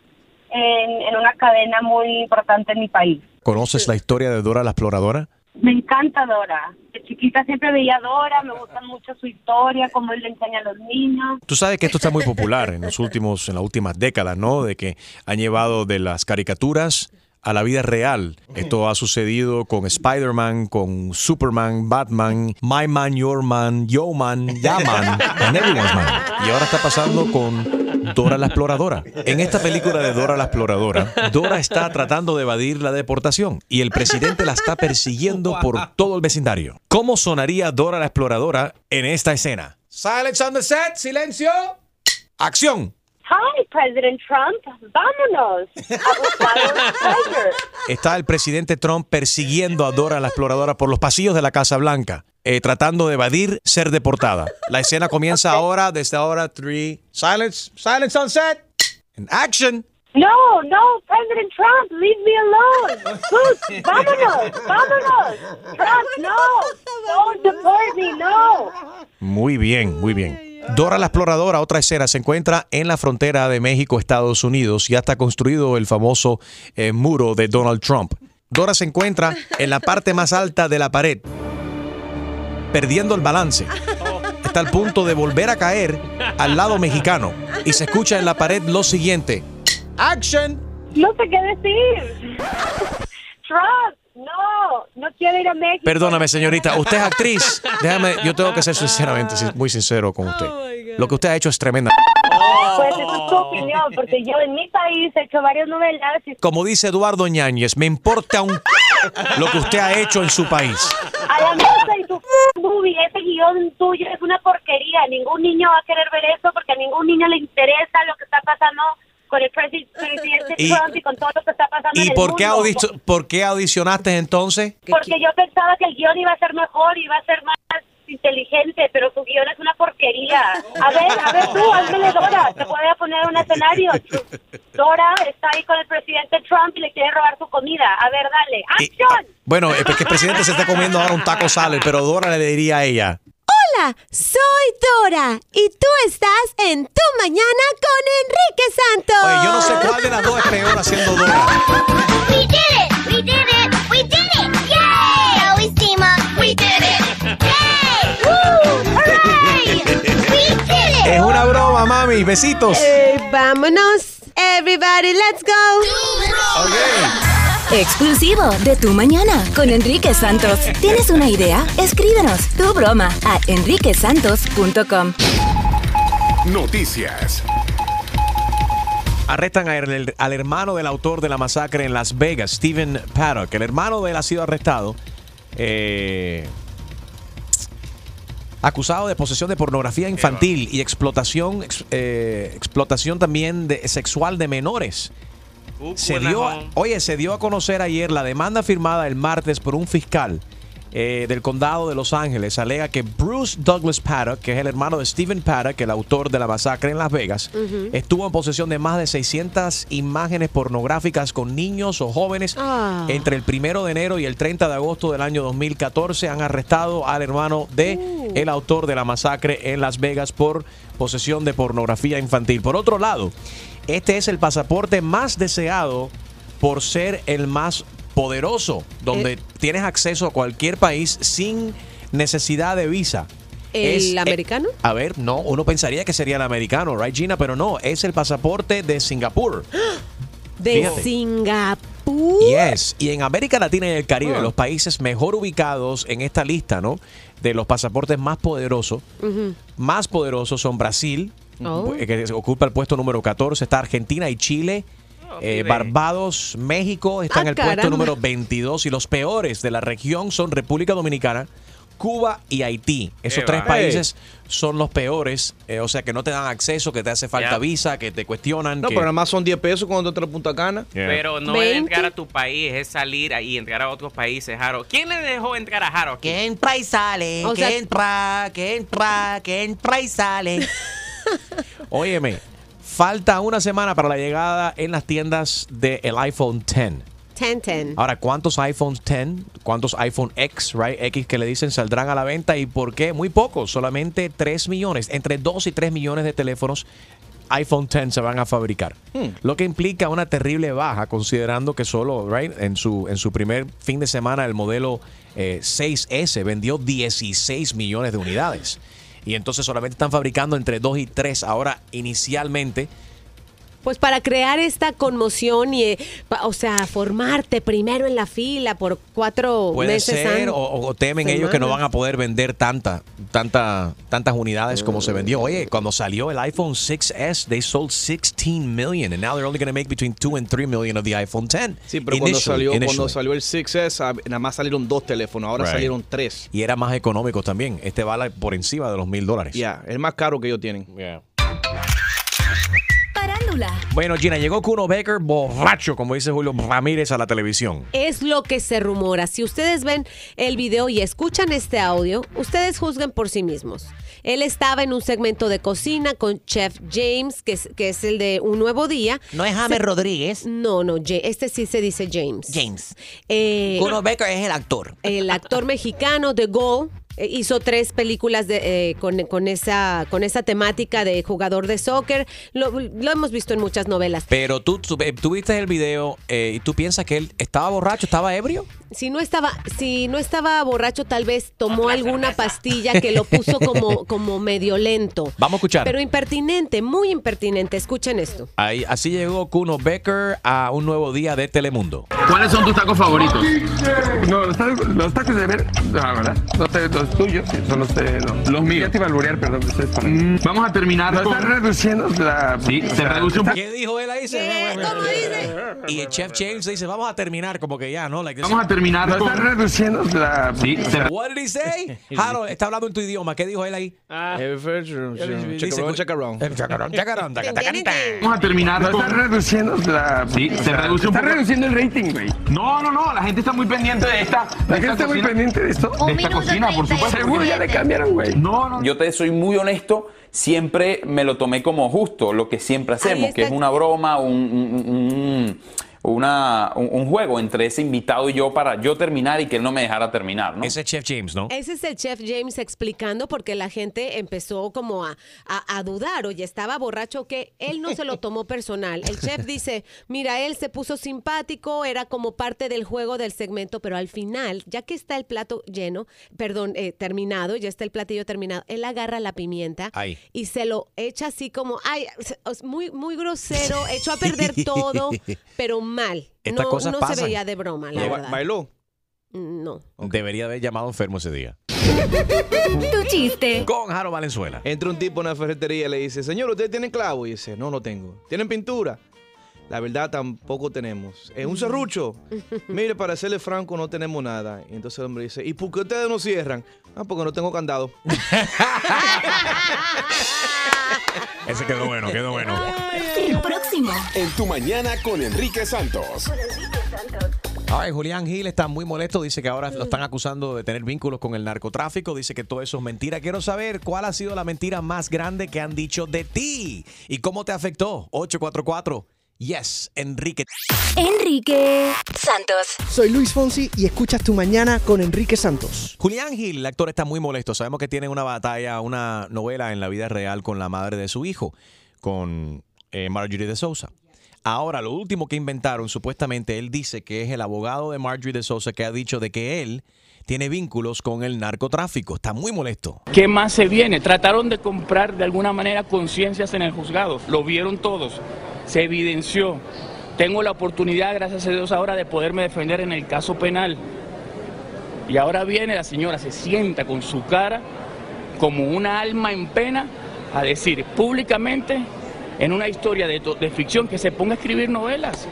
en, en una cadena muy importante en mi país. ¿Conoces la historia de Dora la Exploradora? Me encanta Dora. De chiquita siempre veía a Dora, me gusta mucho su historia, cómo él le enseña a los niños. Tú sabes que esto está muy popular en los últimos, en las últimas décadas, ¿no? De que han llevado de las caricaturas a la vida real. Esto ha sucedido con Spider-Man, con Superman, Batman, My Man, Your Man, Yo Man, Ya Man, and Everyone's Man. Y ahora está pasando con Dora la Exploradora. En esta película de Dora la Exploradora, Dora está tratando de evadir la deportación y el presidente la está persiguiendo por todo el vecindario. ¿Cómo sonaría Dora la Exploradora en esta escena? Silence on the set, silencio. Acción. Hi, President Trump. Vámonos a buscar. Está el presidente Trump persiguiendo a Dora la exploradora por los pasillos de la Casa Blanca, eh, tratando de evadir ser deportada. La escena comienza ahora, desde ahora, three. Silence, silence on set. And action. No, no, President Trump, leave me alone. Vámonos, vámonos. Trump, no, don't deport me, no. Muy bien, muy bien. Dora la exploradora, otra escena, se encuentra en la frontera de México, Estados Unidos. Ya está construido el famoso eh, muro de Donald Trump. Dora se encuentra en la parte más alta de la pared, perdiendo el balance. Está al punto de volver a caer al lado mexicano. Y se escucha en la pared lo siguiente. Action. No sé qué decir. Trump, no, no quiero ir a México. Perdóname, señorita, usted es actriz. Déjame, yo tengo que ser sinceramente sin- muy sincero con usted. Lo que usted ha hecho es tremenda. Pues esa es tu opinión, porque yo en mi país he hecho varias novelas y Como dice Eduardo Ñáñez, me importa un lo que usted ha hecho en su país. a la mesa y tu movie, ese guion tuyo es una porquería. Ningún niño va a querer ver eso porque a ningún niño le interesa lo que está pasando con el presi- presidente Y- Trump y con todo lo que está pasando en ¿Y el por qué, mundo. por qué audicionaste entonces? Porque yo pensaba que el guion iba a ser mejor, iba a ser más inteligente, pero su guion es una porquería. A ver, a ver tú, hazme Dora. Te voy a poner un escenario. Dora está ahí con el presidente Trump y le quiere robar su comida. A ver, dale. ¡Acción! Bueno, es que el presidente se está comiendo ahora un taco salad, pero Dora le diría a ella. Hola, soy Dora y tú estás en Tu Mañana con Enrique Santos. Oye, yo no sé cuál de las dos es peor haciendo Dora. We did it! We did it! We did it! Hicimos! We did it! Yay! Woo! Hooray! We did it! Es una broma, mami. Besitos. Eh, vámonos. Everybody, let's go. Exclusivo de Tu Mañana con Enrique Santos. ¿Tienes una idea? Escríbenos tu broma a enriquesantos.com. Noticias. Arrestan al, al hermano del autor de la masacre en Las Vegas, Stephen Paddock. El hermano de él ha sido arrestado. eh, acusado de posesión de pornografía infantil y explotación, ex- eh, explotación también de, sexual de menores. Se dio, oye, se dio a conocer ayer la demanda firmada el martes por un fiscal eh, del condado de Los Ángeles. Alega que Bruce Douglas Paddock, que es el hermano de Stephen Paddock, el autor de la masacre en Las Vegas, estuvo en posesión de más de 600 imágenes pornográficas con niños o jóvenes Ah. entre el primero de enero y el 30 de agosto del año 2014. Han arrestado al hermano de Uh. el autor de la masacre en Las Vegas por posesión de pornografía infantil. Por otro lado, este es el pasaporte más deseado por ser el más poderoso, donde Eh. tienes acceso a cualquier país sin necesidad de visa. ¿El Es- eh, americano? a ver, no, uno pensaría que sería el americano, right, Gina? Pero no, es el pasaporte de Singapur. De Fíjate. Singapur. Yes. Y en América Latina y el Caribe, Ah. los países mejor ubicados en esta lista, ¿no? De los pasaportes más poderosos, más poderosos son Brasil, Oh. eh, que ocupa el puesto número 14, está Argentina y Chile. eh, vive. Barbados, México está Ah, en el puesto número 22 y los peores de la región son República Dominicana, Cuba y Haití. Esos Qué tres va. países son los peores, eh, o sea que no te dan acceso, que te hace falta visa, que te cuestionan. No, que- pero nada más son 10 pesos cuando entras a Punta Cana. Pero no es entrar a tu país, es salir ahí y entrar a otros países, Jaro. ¿Quién le dejó entrar a Jaro? Que entra y sale, O que sea- entra, que entra, que entra y sale. Óyeme, falta una semana para la llegada en las tiendas del iPhone 10. 10, 10. Ahora, ¿cuántos iPhones 10, cuántos iPhone X, right? X que le dicen saldrán a la venta y por qué? Muy pocos, solamente 3 millones, entre 2 y 3 millones de teléfonos iPhone 10 se van a fabricar. Lo que implica una terrible baja considerando que solo, right, en su en su primer fin de semana el modelo eh, 6S vendió 16 millones de unidades. Y entonces solamente están fabricando entre 2 y 3 ahora inicialmente Pues para crear esta conmoción y, eh, pa- o sea, formarte primero en la fila por cuatro Puede meses. ser, o, o temen ellos que no van a poder vender tanta, tanta, tantas unidades como se vendió. Oye, cuando salió el iPhone 6S, they sold 16 million, and now they're only going to make between 2 and 3 million of the iPhone 10. Sí, pero cuando Initially- salió, cuando initially. salió el 6S, ah, nada más salieron dos teléfonos, ahora Right. salieron tres. Y era más económico también. Este vale por encima de los mil dólares. Ya, el más caro que ellos tienen. Bueno, Gina, llegó Kuno Becker borracho, como dice Julio Ramírez, a la televisión. Es lo que se rumora. Si ustedes ven el video y escuchan este audio, ustedes juzguen por sí mismos. Él estaba en un segmento de cocina con Chef James, que es, que es el de Un Nuevo Día. No es James Se- Rodríguez. No, no, este sí se dice James. James. Eh, Kuno Becker es el actor. el actor mexicano de Go hizo tres películas de, eh, con, con esa, con esa temática de jugador de soccer. Lo, lo hemos visto en muchas novelas. Pero tú, tú, eh, tú viste el video eh, y tú piensas que él estaba borracho, estaba ebrio. Si no estaba, si no estaba borracho, tal vez tomó alguna pastilla que lo puso como, como medio lento. Vamos a escuchar. Pero impertinente, muy impertinente. Escuchen esto. Ahí, así llegó Kuno Becker a un nuevo día de Telemundo. ¿Cuáles son tus tacos favoritos? No, los tacos, los tacos de ver, ¿verdad? Los, te- los tuyos, sí, son los, de- los, los míos. Ya te iba a alburear, perdón. ustedes para- Vamos a terminar ¿No con- estás reduciendo la... Sí, se reduce un. ¿Qué dijo él ahí? ¿Cómo dice? Y el Chef James dice, vamos a terminar, como que ya, ¿no? Like Vamos a terminar ¿No estás reduciendo la... Sí, se What did he say? Harold, está hablando en tu idioma. ¿Qué dijo él ahí? Chacarrón, chacarrón, tacatacatá. Vamos a terminar ¿No estás reduciendo la... Sí, se reduce un. Estás reduciendo el rating, güey. No, no, no, la gente está muy pendiente de esta... ¿La gente está muy pendiente de esto? De esta cocina, por supuesto. Seguro ya le cambiaron, güey. No, no. Yo te soy muy honesto, siempre me lo tomé como justo, lo que siempre hacemos, que es una broma, un, un- un- una, un, un juego entre ese invitado y yo para yo terminar y que él no me dejara terminar, ¿no? Ese es Chef James, ¿no? Ese es el chef James explicando porque la gente empezó como a, a- a dudar, oye, estaba borracho que él no se lo tomó personal. El chef dice, mira, él se puso simpático, era como parte del juego del segmento, pero al final, ya que está el plato lleno, perdón, eh, terminado, ya está el platillo terminado, él agarra la pimienta Ay. y se lo echa así como, ay, muy, muy grosero, echó a perder todo, pero mal. Estas no cosas no pasan. se veía de broma, la verdad. ¿Bailó? No. Debería haber llamado enfermo ese día. Tu chiste. Con Jaro Valenzuela. Entra un tipo a una ferretería y le dice, señor, ¿usted tiene clavo? Y dice, no, no tengo. ¿Tienen pintura? La verdad, tampoco tenemos. ¿Es un serrucho? Mire, para serle franco, no tenemos nada. Y entonces el hombre dice, ¿y por qué ustedes no cierran? Ah, porque no tengo candado. Ese quedó bueno, quedó bueno. El próximo. En tu mañana con Enrique Santos. Ay, Julián Gil está muy molesto. Dice que ahora lo están acusando de tener vínculos con el narcotráfico. Dice que todo eso es mentira. Quiero saber cuál ha sido la mentira más grande que han dicho de ti y cómo te afectó. 844 Yes, Enrique. Enrique Santos. Soy Luis Fonsi y escuchas Tu Mañana con Enrique Santos. Julián Gil, el actor, está muy molesto. Sabemos que tiene una batalla, una novela en la vida real con la madre de su hijo, con eh, Marjorie de Sousa. Ahora, lo último que inventaron, supuestamente, él dice que es el abogado de Marjorie de Sousa que ha dicho de que él tiene vínculos con el narcotráfico. Está muy molesto. ¿Qué más se viene? Trataron de comprar de alguna manera conciencias en el juzgado. Lo vieron todos. Se evidenció. Tengo la oportunidad, gracias a Dios, ahora de poderme defender en el caso penal. Y ahora viene la señora, se sienta con su cara como una alma en pena a decir públicamente en una historia de, ficción que se ponga a escribir novelas.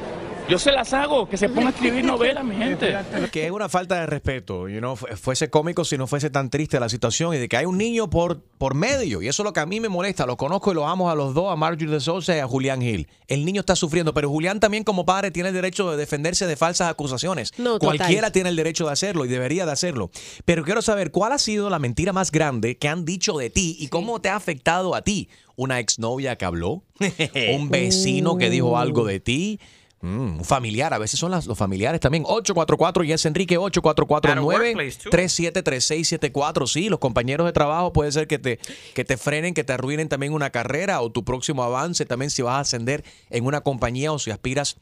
Yo se las hago, que se ponga a escribir novelas, mi gente. Que es una falta de respeto, you know, fu- fuese cómico si no fuese tan triste la situación y de que hay un niño por, por medio. Y eso es lo que a mí me molesta. Lo conozco y lo amo a los dos, a Marjorie de Sousa y a Julián Gil. El niño está sufriendo, pero Julián también como padre tiene el derecho de defenderse de falsas acusaciones. No, total. Cualquiera tiene el derecho de hacerlo y debería de hacerlo. Pero quiero saber cuál ha sido la mentira más grande que han dicho de ti y cómo te ha afectado a ti. ¿Una exnovia que habló? ¿Un vecino que dijo algo de ti? Mm, un familiar, a veces son las- los familiares también. 844 y es Enrique At a 8449 workplace, too. 373674. Sí, los compañeros de trabajo puede ser que te, que te frenen, que te arruinen también una carrera o tu próximo avance. También si vas a ascender en una compañía o si aspiras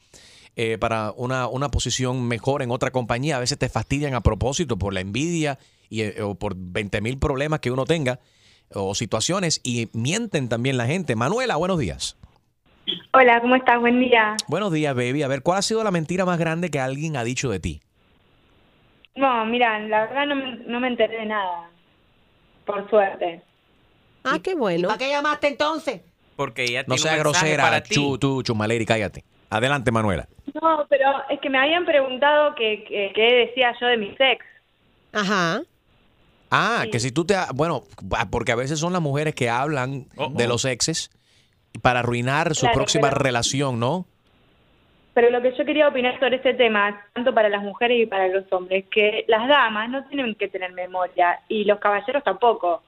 eh, para una, una posición mejor en otra compañía. A veces te fastidian a propósito por la envidia y, eh, o por 20 mil problemas que uno tenga o situaciones y mienten también la gente. Manuela, buenos días. Hola, ¿cómo estás? Buen día. Buenos días, baby. A ver, ¿cuál ha sido la mentira más grande que alguien ha dicho de ti? No, mira, la verdad no me, no me enteré de nada. Por suerte. Ah, qué bueno. ¿Para qué llamaste entonces? Porque ella No tiene seas un mensaje grosera, para ti. chu, tú, chumaleri, cállate. Adelante, Manuela. No, pero es que me habían preguntado que, que, qué decía yo de mi ex. Ajá. Ah, que si tú te... ha- Bueno, ah, porque a veces son las mujeres que hablan de los exes para arruinar su Claro, próxima pero- relación, ¿no? Pero lo que yo quería opinar sobre este tema, tanto para las mujeres y para los hombres, que las damas no tienen que tener memoria y los caballeros tampoco.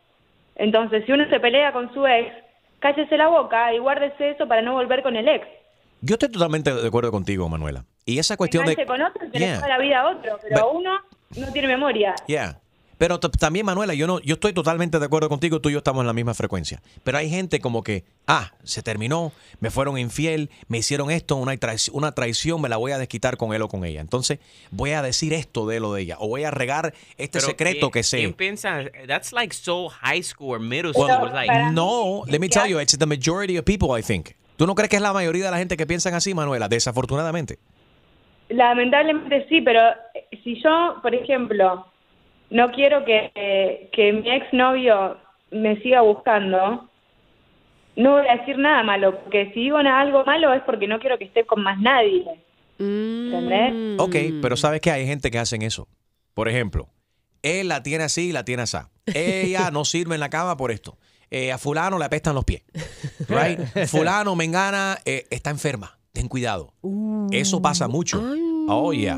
Entonces, si uno se pelea con su ex, cállese la boca y guárdese eso para no volver con el ex. Yo estoy totalmente de acuerdo contigo, Manuela. Y esa cuestión de... Con otro, Yeah. toda la vida a otro, pero uno no tiene memoria. Yeah. Pero también, Manuela, yo no, yo estoy totalmente de acuerdo contigo, tú y yo estamos en la misma frecuencia. Pero hay gente como que, ah, se terminó, me fueron infiel, me hicieron esto, una, traic- una traición, me la voy a desquitar con él o con ella. Entonces, voy a decir esto de él o de ella. O voy a regar este Pero secreto ¿quién- que sé. ¿Quién piensa? That's like so high school or middle Well, school. like, no, let me tell you, it's the majority of people, I think. ¿Tú no crees que es la mayoría de la gente que piensan así, Manuela? Desafortunadamente. Lamentablemente sí, pero si yo, por ejemplo, no quiero que, que mi exnovio me siga buscando, no voy a decir nada malo, porque si digo algo malo es porque no quiero que esté con más nadie. ¿Entendés? Ok, pero ¿sabes que hay gente que hacen eso? Por ejemplo, él la tiene así y la tiene así. Ella no sirve en la cama por esto. Eh, a fulano le apestan los pies. Right? Fulano, mengana, eh, está enferma. Ten cuidado. Eso pasa mucho. Oh, yeah.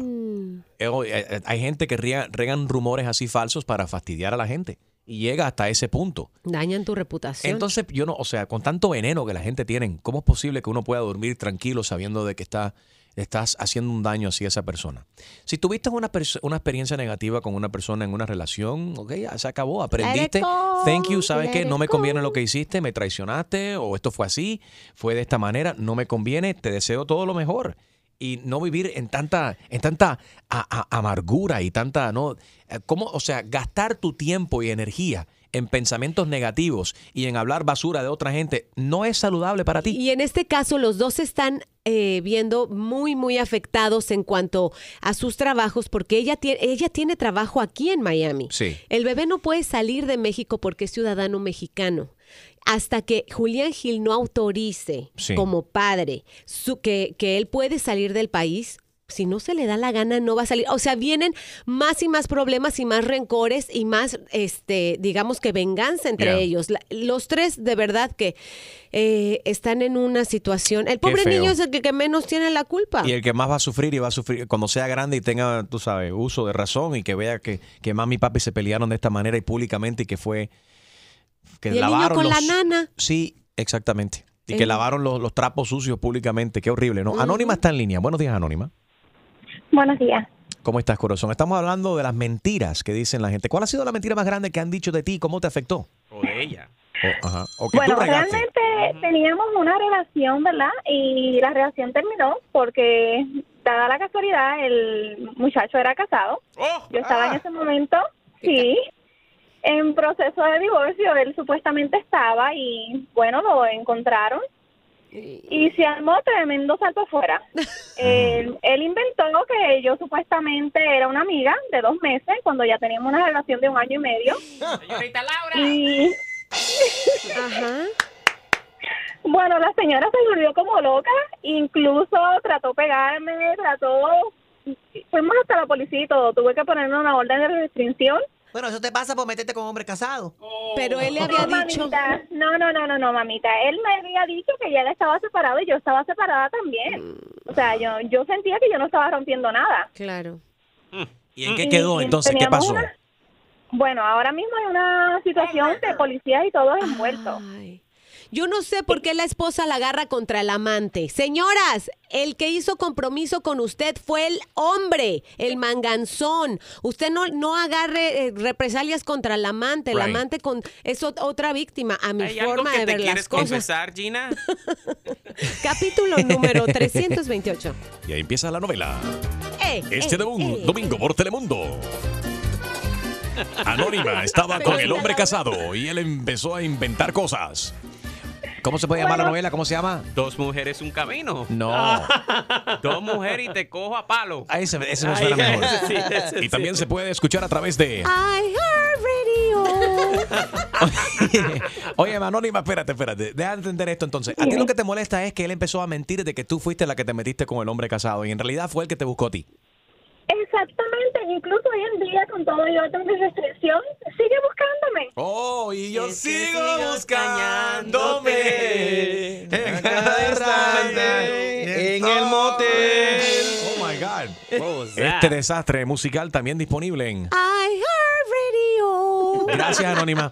Eh, eh, hay gente que riega- regan rumores así falsos para fastidiar a la gente. Y llega hasta ese punto. Dañan tu reputación. Entonces, yo no, o sea, con tanto veneno que la gente tiene, ¿cómo es posible que uno pueda dormir tranquilo sabiendo de que está, estás haciendo un daño así a esa persona? Si tuviste una, una experiencia negativa con una persona en una relación, ok, ya se acabó, aprendiste. Thank you, ¿sabes qué? No me conviene lo que hiciste, me traicionaste, o esto fue así, fue de esta manera, no me conviene, te deseo todo lo mejor. Y no vivir en tanta, en tanta a- a- amargura y tanta, ¿no? Eh, ¿Cómo? O sea, gastar tu tiempo y energía en pensamientos negativos y en hablar basura de otra gente no es saludable para ti. Y en este caso los dos se están eh, viendo muy, muy afectados en cuanto a sus trabajos porque ella tiene, ella tiene trabajo aquí en Miami. Sí. El bebé no puede salir de México porque es ciudadano mexicano. Hasta que Julián Gil no autorice Sí. como padre su- que, que él puede salir del país, si no se le da la gana, no va a salir. O sea, vienen más y más problemas y más rencores y más, este, digamos que venganza entre Yeah. ellos. La- los tres, de verdad que eh, están en una situación. El pobre niño es el que, que menos tiene la culpa. Y el que más va a sufrir y va a sufrir cuando sea grande y tenga, tú sabes, uso de razón y que vea que, que mami y papi se pelearon de esta manera y públicamente y que fue que y el niño lavaron la los- nana. Sí, exactamente. Y que lavaron los, los trapos sucios públicamente. Qué horrible, ¿no? Anónima está en línea. Buenos días, Anónima. Buenos días. ¿Cómo estás, corazón? Estamos hablando de las mentiras que dicen la gente. ¿Cuál ha sido la mentira más grande que han dicho de ti? ¿Cómo te afectó? O de ella. O, ajá. O que Bueno, tú realmente teníamos una relación, ¿verdad? Y la relación terminó porque, dada la casualidad, el muchacho era casado. Yo estaba en ese momento, sí, en proceso de divorcio. Él supuestamente estaba y, bueno, lo encontraron. Y se armó tremendo salto afuera. él, él inventó que yo supuestamente era una amiga de dos meses cuando ya teníamos una relación de un año y medio. Señorita Laura. Y... Bueno, la señora se volvió como loca, incluso trató de pegarme, trató... Fuimos hasta la policía y todo, tuve que ponerle una orden de restricción. Bueno, eso te pasa por meterte con hombres casados. Pero él le No, mamita, no, no, no, no, no, mamita. Él me había dicho que ya él estaba separado y yo estaba separada también. O sea, yo, yo sentía que yo no estaba rompiendo nada. Claro. ¿Y en qué quedó Y entonces? ¿Qué pasó? una- Bueno, ahora mismo hay una situación de policías y todos envueltos. Yo no sé por qué la esposa la agarra contra el amante. Señoras, el que hizo compromiso con usted fue el hombre, el manganzón. Usted no, no agarre eh, represalias contra el amante. El Right. amante con, es ot- otra víctima, a mi ¿Hay algo forma que de te ver las quieres cosas. confesar, Gina? Capítulo número 328. Y ahí empieza la novela. Eh, Este eh, domingo, eh. domingo por Telemundo. Anónima estaba con el hombre casado y él empezó a inventar cosas. ¿Cómo se puede llamar la novela? ¿Cómo se llama? Dos mujeres, un camino. No. Dos mujeres y te cojo a palo. Ah, ese, ese me Ay, suena mejor. ese sí, ese y sí. también se puede escuchar a través de... I heard radio. Oye, Anónima, espérate, espérate. Deja de entender esto entonces. A ti lo que te molesta es que él empezó a mentir de que tú fuiste la que te metiste con el hombre casado y en realidad fue el que te buscó a ti. Exactamente, incluso hoy en día con todo y orden de restricción, sigue buscándome. Oh, y yo sigo buscándome en cada instante en el motel. Oh my God. Este desastre musical también disponible en. I heard radio. Gracias, Anónima.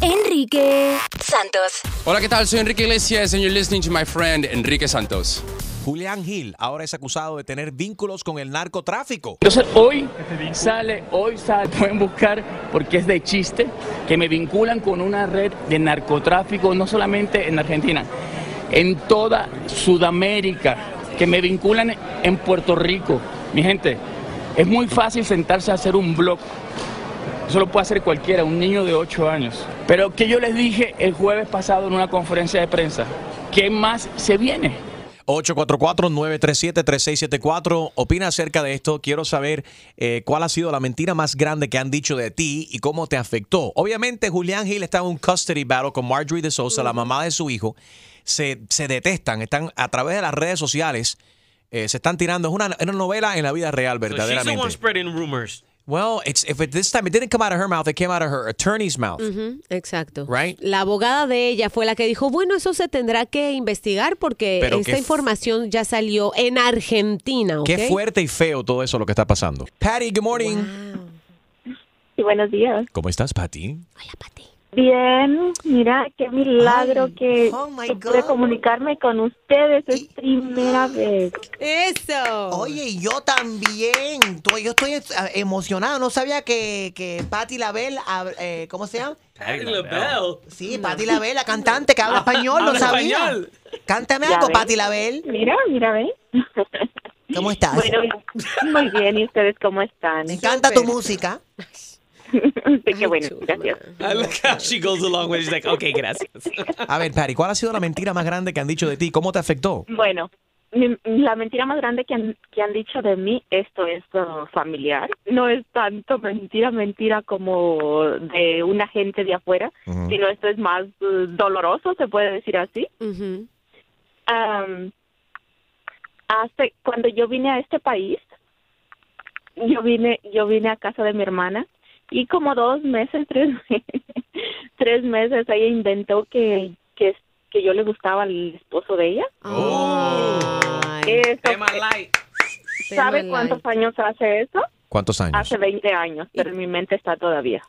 Enrique Santos. Hola, ¿qué tal? Soy Enrique Iglesias and you're listening to my friend Enrique Santos. Julián Gil ahora es acusado de tener vínculos con el narcotráfico. Entonces hoy sale, hoy sale, pueden buscar porque es de chiste, que me vinculan con una red de narcotráfico, no solamente en Argentina, en toda Sudamérica, que me vinculan en Puerto Rico. Mi gente, es muy fácil sentarse a hacer un blog. Eso lo puede hacer cualquiera, un niño de 8 años. Pero que yo les dije el jueves pasado en una conferencia de prensa, ¿qué más se viene? 844-937-3674. Opina acerca de esto. Quiero saber eh, cuál ha sido la mentira más grande que han dicho de ti y cómo te afectó. Obviamente, Julián Gil está en un custody battle con Marjorie de Sousa, la mamá de su hijo. Se, se detestan, están a través de las redes sociales. eh, se están tirando. Es una, una novela en la vida real, So she's the one verdaderamente. spreading rumors. Well, it's if it, this time it didn't come out of her mouth, it came out of her attorney's mouth. Exacto. Right? La abogada de ella fue la que dijo, bueno, eso se tendrá que investigar porque Pero esta información ya salió en Argentina, ¿ok? Qué fuerte y feo todo eso lo que está pasando. Patty, good morning. Sí, buenos días. ¿Cómo estás, Patty? Bien, mira, qué milagro que, oh que pude comunicarme con ustedes. Es primera vez. Eso. Oye, y yo también. Yo estoy eh, emocionado. No sabía que, que Patti Label, eh, ¿cómo se llama? Patti LaBelle. Sí, Patti Label, la cantante que habla español, no Habla sabía. español. Cántame algo. Patti Label. Mira, mira, ve. ¿Cómo estás? Bueno, muy bien. ¿Y ustedes cómo están? Me encanta tu música. Qué bueno, gracias. I like how she goes along with it. She's like, okay, gracias. A ver, Patty, ¿cuál ha sido la mentira más grande que han dicho de ti? ¿Cómo te afectó? Bueno, mi- la mentira más grande que han, que han dicho de mí, esto es uh, familiar. No es tanto mentira, mentira como de una gente de afuera, Ujú. sino esto es más uh, doloroso, se puede decir así. Am, hace cuando yo vine a este país, yo vine, yo vine a casa de mi hermana y como dos meses, tres, tres meses, ella inventó que, que, que yo le gustaba al esposo de ella. Eso fue- light. ¿Sabe cuántos años hace eso? ¿Cuántos años? Hace 20 años, pero en mi mente está todavía.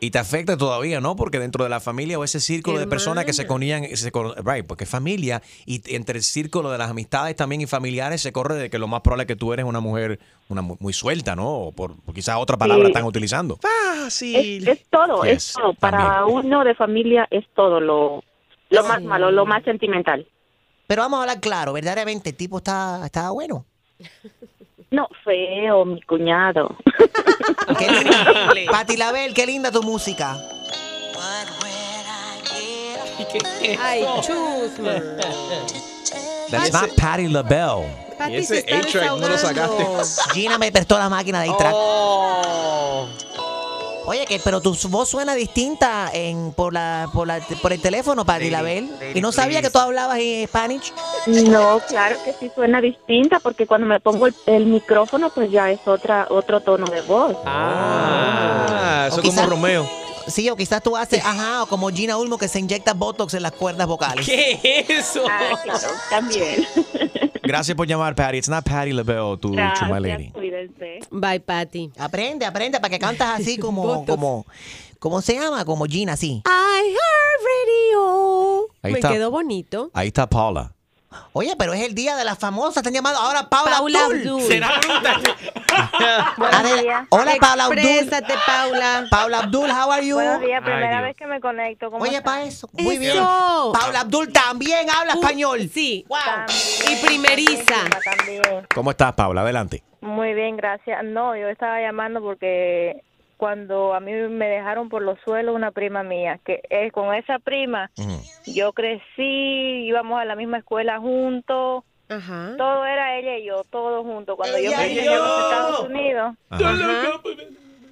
Y te afecta todavía, ¿no? Porque dentro de la familia o ese círculo de personas que se conían, se con- right, porque familia y entre el círculo de las amistades también y familiares se corre de que lo más probable es que tú eres una mujer una mu- muy suelta, ¿no? O por, por quizás otra palabra Sí. están utilizando. Es, es todo, Yes, es todo. Para uno de familia es todo lo, lo más malo, lo más sentimental. Pero vamos a hablar claro, verdaderamente el tipo está, está bueno. No, feo, mi cuñado. Qué linda. Pati Label, qué linda tu música. Ay, chusma. That's not Patty LaBelle. Patty Y ese A-track no lo desahogando. Gina me prestó la máquina de A-track. Oh. Oye, que, pero tu voz suena distinta en, por, la, por, la, por el teléfono, Lady, Label. Y no sabía que tú hablabas en Spanish. No, claro que sí suena distinta porque cuando me pongo el, el micrófono pues ya es otra otro tono de voz. Ah, eso O es como Romeo. Sí, o quizás tú haces, ajá, o como Gina Ulmo que se inyecta Botox en las cuerdas vocales. ¿Qué es eso? Ah, claro, también. Gracias por llamar, Patty. It's not Patty LaBelle, tu chuma lady. cuídense. Bye, Patty. Aprende, aprende para que cantas así como, como, ¿cómo se llama? Como Gina, así. I heard radio. Ahí Me está. quedó bonito. Ahí está Paula. Oye, pero es el día de las famosas. Están llamando ahora Paula, Paula Abdul. Abdul. Será bruta. Hola, Paula Abdul. Paula. Paula Abdul, how are you? Buenos días, primera vez que me conecto. ¿Cómo Oye, están? pa' eso. Muy bien. Paula Abdul también habla español. Sí. También, Y primeriza. También. ¿Cómo estás, Paula? Adelante. Muy bien, gracias. No, yo estaba llamando porque cuando a mí me dejaron por los suelos una prima mía, que eh, con esa prima yo crecí, íbamos a la misma escuela juntos, Ajá. todo era ella y yo, todos juntos. Cuando yo Ella me y vine yo. a los Estados Unidos, Ajá.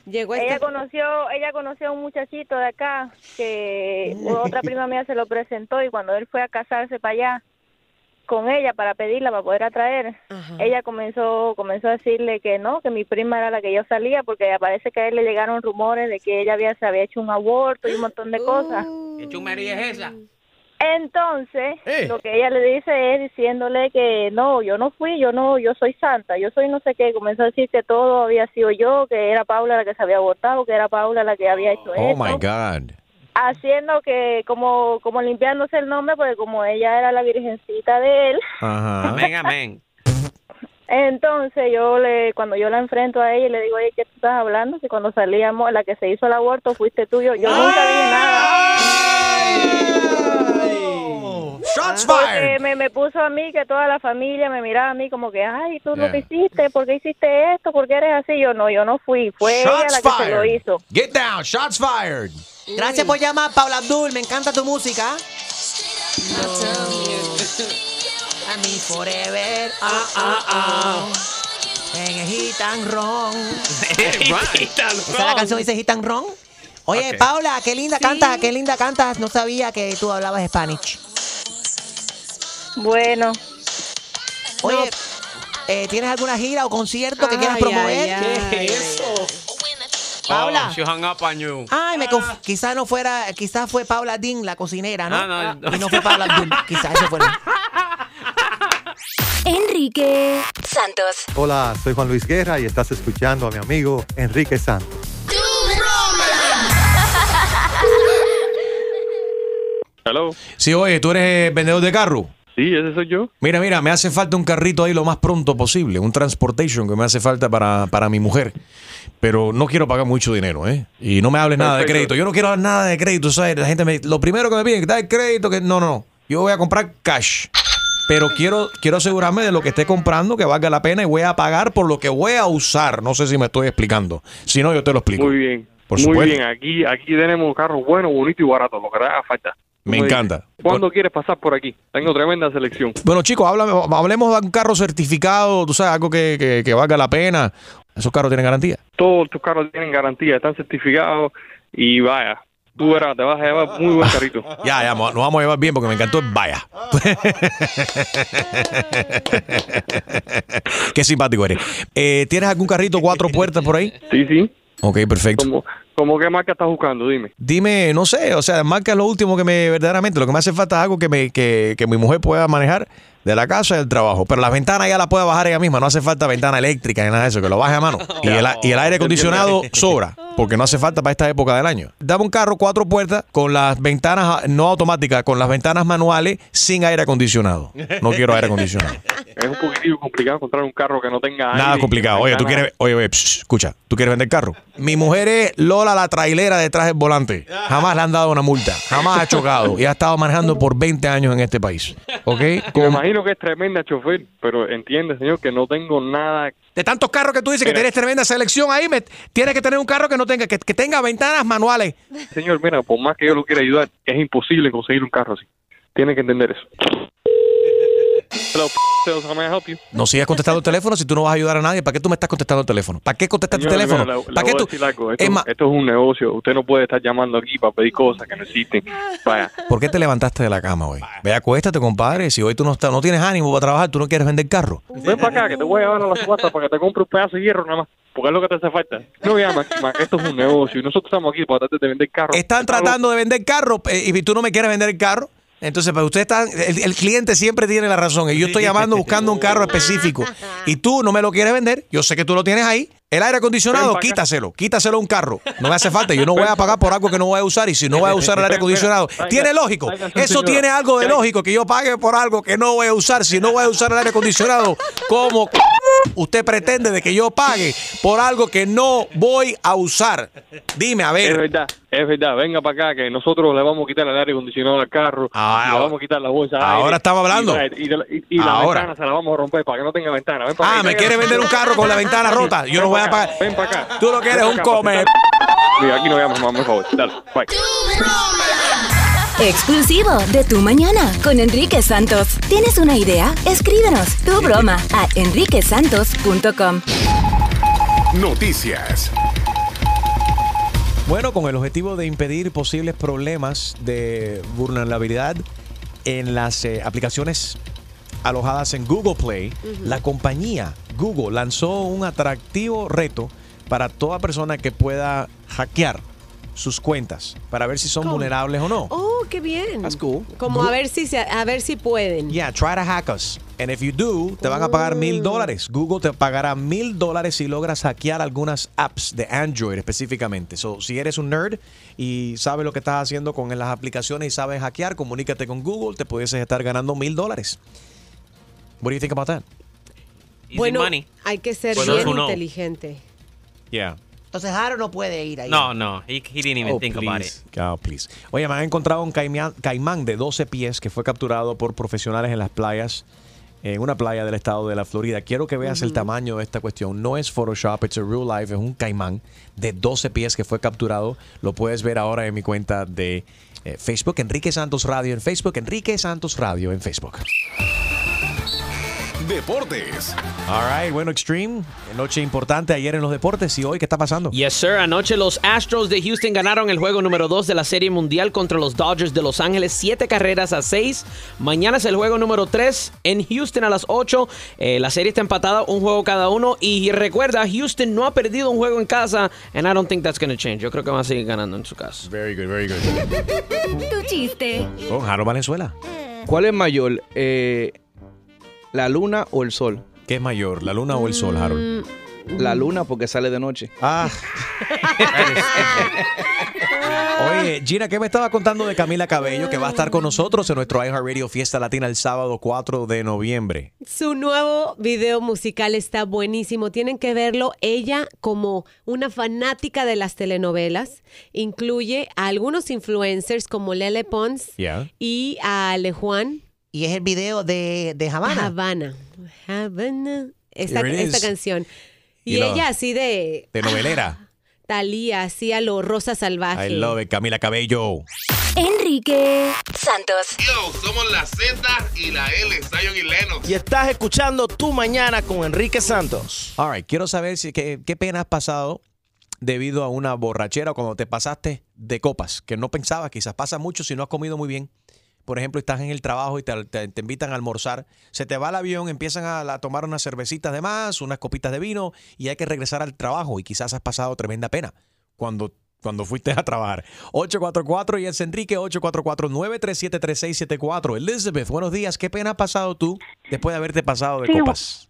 Llegó ella este... conoció, ella conoció a un muchachito de acá que otra prima mía se lo presentó y cuando él fue a casarse para allá con ella para pedirla para poder atraer, ella comenzó comenzó a decirle que no, que mi prima era la que yo salía porque parece que a él le llegaron rumores de que ella había se había hecho un aborto y un montón de cosas. ¿Qué chumería es esa? Entonces, Eh. lo que ella le dice es diciéndole que no, yo no fui, yo no, yo soy santa, yo soy no sé qué. Comenzó a decir que todo había sido yo, que era Paula la que se había abortado, que era Paula la que había hecho Oh eso. my God. Haciendo que, como, como limpiándose el nombre, porque como ella era la virgencita de él, Ajá. Amén, amén. entonces yo le, cuando yo la enfrento a ella y le digo, oye, ¿qué tú estás hablando? Si cuando salíamos, la que se hizo el aborto fuiste tú, yo, yo nunca dije nada. Shots Porque fired. me, me puso a mí, que toda la familia me miraba a mí como que, ay, tú Yeah. lo que hiciste, ¿por qué hiciste esto? ¿Por qué eres así? Yo no, yo no fui, fue ella Shots la que se lo hizo. Get down. Shots fired. Gracias por llamar, Paula Abdul. Me encanta tu música. A mí forever. Ah, ah, ah. En el hit and wrong. Esa es la canción dice hit and wrong. Oye. Paula, qué linda cantas, qué linda cantas. No sabía que tú hablabas Spanish. Bueno, Oye, Eh, ¿Tienes alguna gira o concierto que quieras Ay, promover? ay, ay. Paula. Oh, she hung up on you. Ay, me conf- quizás no fuera, quizás fue Paula Dean, la cocinera, ¿no? Ah, no, no. Y no fue Paula Dean, quizás eso fue. Enrique Santos. Hola, soy Juan Luis Guerra y estás escuchando a mi amigo Enrique Santos. Hello. Sí, oye, tú eres vendedor de carro. Sí, ese soy yo. Mira, mira, me hace falta un carrito ahí lo más pronto posible, un transportation que me hace falta para, para mi mujer. Pero no quiero pagar mucho dinero, ¿eh? Y no me hables nada de crédito. Yo no quiero dar nada de crédito, ¿sabes? La gente me... Lo primero que me piden es dar crédito, que no, no, no. Yo voy a comprar cash. Pero quiero, quiero asegurarme de lo que esté comprando, que valga la pena y voy a pagar por lo que voy a usar. No sé si me estoy explicando. Si no, yo te lo explico. Muy bien. Por Muy supuesto. bien. Aquí, aquí tenemos carros buenos, bonitos y baratos, lo que haga falta. Me encanta. ¿Cuándo quieres pasar por aquí? Tengo tremenda selección. Bueno, chicos, háblame- hablemos de un carro certificado, tú sabes, algo que, que- que valga la pena. ¿Esos carros tienen garantía? Todos tus carros tienen garantía, están certificados y vaya, tú verás, te vas a llevar muy buen carrito. Ya, ya, nos vamos a llevar bien porque me encantó el vaya. Qué simpático eres. Eh, ¿Tienes algún carrito cuatro puertas por ahí? Sí, sí. Ok, perfecto. ¿Cómo, cómo qué marca estás buscando? Dime. Dime, no sé, o sea, marca lo último que me verdaderamente, lo que me hace falta es algo que, me, que, que mi mujer pueda manejar de la casa y del trabajo. Pero las ventanas ya la puede bajar ella misma, no hace falta ventana eléctrica ni nada de eso, que lo baje a mano. Y el, y el aire acondicionado sobra, porque no hace falta para esta época del año. Dame un carro cuatro puertas con las ventanas no automáticas, con las ventanas manuales sin aire acondicionado. No quiero aire acondicionado. Es un poquitito complicado encontrar un carro que no tenga Nada aire, complicado. Oye, tú quieres, oye, oye, psh, escucha, tú quieres vender carro. Mi mujer es Lola la trailera detrás del volante. Jamás le han dado una multa, jamás ha chocado y ha estado manejando por 20 años en este país. ¿Ok? Imagino que es tremenda chofer, pero entiende, señor, que no tengo nada. De tantos carros que tú dices que tienes tremenda selección ahí, me- tienes que tener un carro que no tenga, que, que tenga ventanas manuales. Señor, mira, por más que yo lo quiera ayudar, es imposible conseguir un carro así. Tiene que entender eso. Hello, how may I help you? No sigas contestando el teléfono si tú no vas a ayudar a nadie. ¿Para qué tú me estás contestando el teléfono? ¿Para qué contestas el teléfono? mira, le- le ¿Para qué tú? Esto, Es más- esto es un negocio. Usted no puede estar llamando aquí para pedir cosas que no existen. Vaya. ¿Por qué te levantaste de la cama hoy? Ve, acuéstate, compadre. Si hoy tú no, no tienes ánimo para trabajar, tú no quieres vender carro. Ven para acá, que te voy a llevar a la subasta para que te compre un pedazo de hierro nada más. Porque es lo que te hace falta. No llama aquí, man. Esto es un negocio. Y nosotros estamos aquí para tratar de vender carros. Están tratando de vender carro eh, y tú no me quieres vender el carro. Entonces, para usted está, el, el cliente siempre tiene la razón. Y yo estoy llamando buscando un carro específico. Y tú no me lo quieres vender. Yo sé que tú lo tienes ahí. El aire acondicionado, quítaselo. Quítaselo a un carro. No me hace falta. Yo no voy a pagar por algo que no voy a usar. Y si no voy a usar el aire acondicionado, tiene lógico. Eso tiene algo de lógico que yo pague por algo que no voy a usar. Si no voy a usar el aire acondicionado, ¿cómo usted pretende de que yo pague por algo que no voy a usar? Dime, a ver. Es verdad, es verdad. Venga para acá que nosotros le vamos a quitar el aire acondicionado al carro. y le vamos a quitar la bolsa. de ahora aire, estamos hablando. Y, y, y- y la Ahora. ventana se la vamos a romper para que no tenga ventana. Ven para Ah, acá. ¿me quiere vender un carro con la ventana rota? Yo no voy a pagar. Ven para acá. Tú lo que eres Ven un pa' acá, come. Mira, aquí no llamas más, por favor. Dale, bye. Exclusivo de Tu Mañana con Enrique Santos. ¿Tienes una idea? Escríbenos tu broma a enriquesantos.com. Noticias. Bueno, con el objetivo de impedir posibles problemas de vulnerabilidad en las eh, aplicaciones alojadas en Google Play, la compañía Google lanzó un atractivo reto para toda persona que pueda hackear sus cuentas para ver si son ¿Cómo? vulnerables o no. Oh, qué bien. That's cool. Como a ver si se- a ver si pueden. Yeah, try to hack us. And if you do, te van a pagar mil dólares. Google te pagará mil dólares si logras hackear algunas apps de Android específicamente. So, si eres un nerd y sabes lo que estás haciendo con las aplicaciones y sabes hackear, comunícate con Google, te puedes estar ganando mil dólares. What do you think about that? bueno, money. hay que ser bien inteligente. Yeah. Entonces Jaro no puede ir ahí. No, no, he, he didn't even Oh, think about it. please. Oh, please. Oye, me han encontrado un caimán, caimán de 12 pies que fue capturado por profesionales en las playas, en una playa del estado de la Florida. Quiero que veas el tamaño de esta cuestión. No es Photoshop, it's a real life, es un caimán de 12 pies que fue capturado. Lo puedes ver ahora en mi cuenta de eh, Facebook, Enrique Santos Radio en Facebook, Enrique Santos Radio en Facebook. Deportes. All right, bueno, Extreme. Noche importante ayer en los deportes y hoy, ¿qué está pasando? Yes, sir. Anoche los Astros de Houston ganaron el juego número 2 de la Serie Mundial contra los Dodgers de Los Ángeles, siete carreras a seis. Mañana es el juego número 3 en Houston a las 8. Eh, la serie está empatada, un juego cada uno. Y recuerda, Houston no ha perdido un juego en casa, and I don't think that's going to change. Yo creo que van a seguir ganando en su casa. Very good, very good. Tu chiste. Con Harold Valenzuela. ¿Cuál es mayor, eh, la luna o el sol? ¿Qué es mayor, la luna o el sol, Harold? La luna porque sale de noche. Ah. Oye, Gina, ¿qué me estaba contando de Camila Cabello que va a estar con nosotros en nuestro iHeartRadio Fiesta Latina el sábado 4 de noviembre? Su nuevo video musical está buenísimo. Tienen que verlo. Ella, como una fanática de las telenovelas, incluye a algunos influencers como Lele Pons Yeah. y a Ale Juan. Y es el video de, de Havana. Havana. Havana. Esta, esta canción. Y, ella así de De novelera. Talía, así a lo Rosa Salvaje. I love it, Camila Cabello. Enrique Santos. Yo, somos la Z y la L, Zion y. Y estás escuchando Tu Mañana con Enrique Santos. All right, quiero saber si, qué, qué pena has pasado debido a una borrachera o cuando te pasaste de copas, que no pensabas, quizás pasa mucho si no has comido muy bien. Por ejemplo, estás en el trabajo y te, te- te invitan a almorzar, se te va el avión, empiezan a, a tomar unas cervecitas de más, unas copitas de vino y hay que regresar al trabajo y quizás has pasado tremenda pena cuando, cuando fuiste a trabajar. 844 y es Enrique 844-937-3674. Elizabeth, buenos días. ¿Qué pena has pasado tú después de haberte pasado de Sí, copas?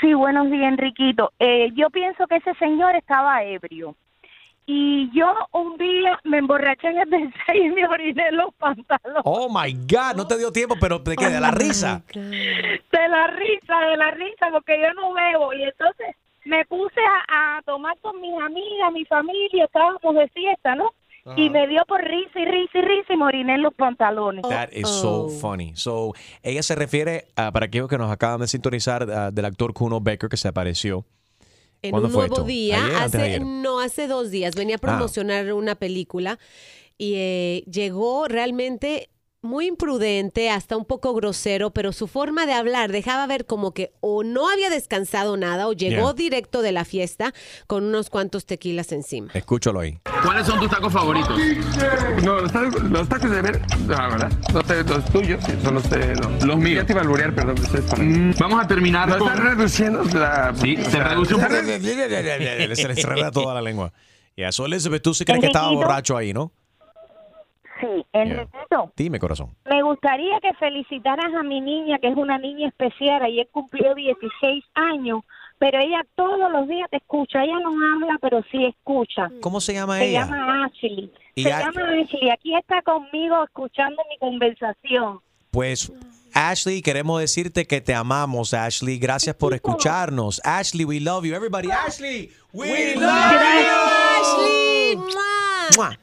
Sí, buenos días, Enriquito. Eh, yo pienso que ese señor estaba ebrio. Y yo un día me emborraché en el deseo y me oriné en los pantalones. Oh my God, no te dio tiempo, pero ¿de qué? ¿De la risa? De la risa, de la risa, porque yo no bebo. Y entonces me puse a, a tomar con mis amigas, mi familia, estábamos de fiesta, ¿no? Y me dio por risa y risa y risa y me oriné en los pantalones. That is so funny. So, ella se refiere, a, para aquellos que nos acaban de sintonizar, a, del actor Kuno Becker que se apareció. En ¿Cuándo un nuevo esto? día, ¿Ayer? ¿Antes de hace, no, hace dos días, venía a Ah. promocionar una película y eh, llegó realmente muy imprudente, hasta un poco grosero, pero su forma de hablar dejaba ver como que o no había descansado nada o llegó Yeah. directo de la fiesta con unos cuantos tequilas encima. Escúchalo ahí. ¿Cuáles son tus tacos favoritos? No, los tacos, los tacos de ver. Ah, ¿verdad? Los, los tuyos, son los de. no, los míos. Ya te iba a alburear, perdón. para- Vamos a terminar. No, con- reduciendo la. Sí, se reduce un poco. Se les toda la lengua. Ya, so Elizabeth, tú sí crees que estaba borracho ahí, ¿no? Sí, Enriquito. Dime, corazón. Me gustaría que felicitaras a mi niña, que es una niña especial. Ayer cumplió 16 años, pero ella todos los días te escucha. Ella no habla, pero sí escucha. ¿Cómo se llama Se ella? llama Ashley. Y Se a- llama Ashley. Aquí está conmigo escuchando mi conversación. Pues, Ashley, queremos decirte que te amamos, Ashley. Gracias por escucharnos. Ashley, we love you. Everybody, Ashley, we love Ashley. Mua.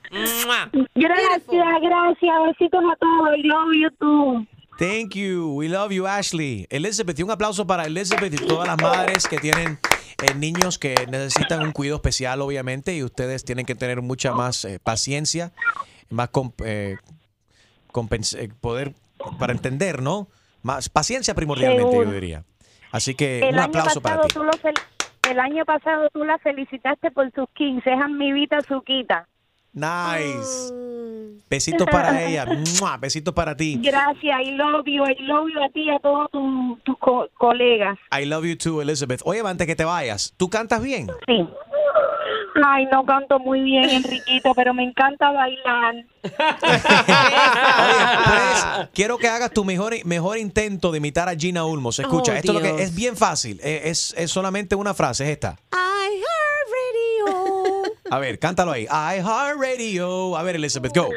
Gracias, gracias. Besitos a todos. I love you too. Thank you. We love you, Ashley. Elizabeth, y un aplauso para Elizabeth y todas las madres que tienen eh, niños que necesitan un cuidado especial, obviamente, y ustedes tienen que tener mucha más eh, paciencia, más comp- eh, eh, poder para entender, ¿no? Más paciencia primordialmente, Seguro. yo diría. Así que El un año aplauso para pasado ti. el año pasado tú la felicitaste por sus 15. Es amiguita Suquita. Nice. Besitos para ella. Mua, Besitos para ti. Gracias, I love you, I love you a ti y a todos tus tus co- colegas. I love you too, Elizabeth. Oye, antes que te vayas, ¿tú cantas bien? Sí. Ay, no canto muy bien, Enriquito, pero me encanta bailar. Pues, quiero que hagas tu mejor, mejor intento de imitar a Gina Ulmos. Escucha, Oh, esto es, lo Dios. que, es bien fácil. Eh, Es, es solamente una frase, es esta. I heard radio. A ver, cántalo ahí. I heart radio. A ver, Elizabeth, go.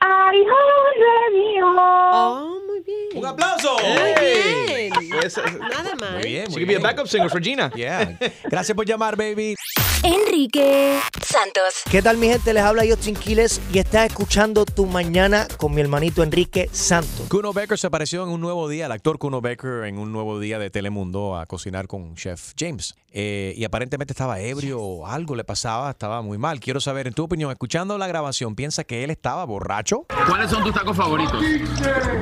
Ay, radio. Oh, muy bien. Un aplauso. Muy bien. Nada más. Muy bien, She muy could be a backup singer for Gina. Yeah. Gracias por llamar, baby. Enrique Santos. ¿Qué tal mi gente? Les habla Justin Quiles y estás escuchando Tu Mañana con mi hermanito Enrique Santos. Kuno Becker se apareció en un nuevo día, el actor Kuno Becker en un nuevo día de Telemundo a cocinar con Chef James. Eh, y aparentemente estaba ebrio o algo le pasaba, estaba muy mal. Quiero saber, en tu opinión, escuchando la grabación, ¿piensa que él estaba borracho? ¿Cuáles son tus tacos favoritos?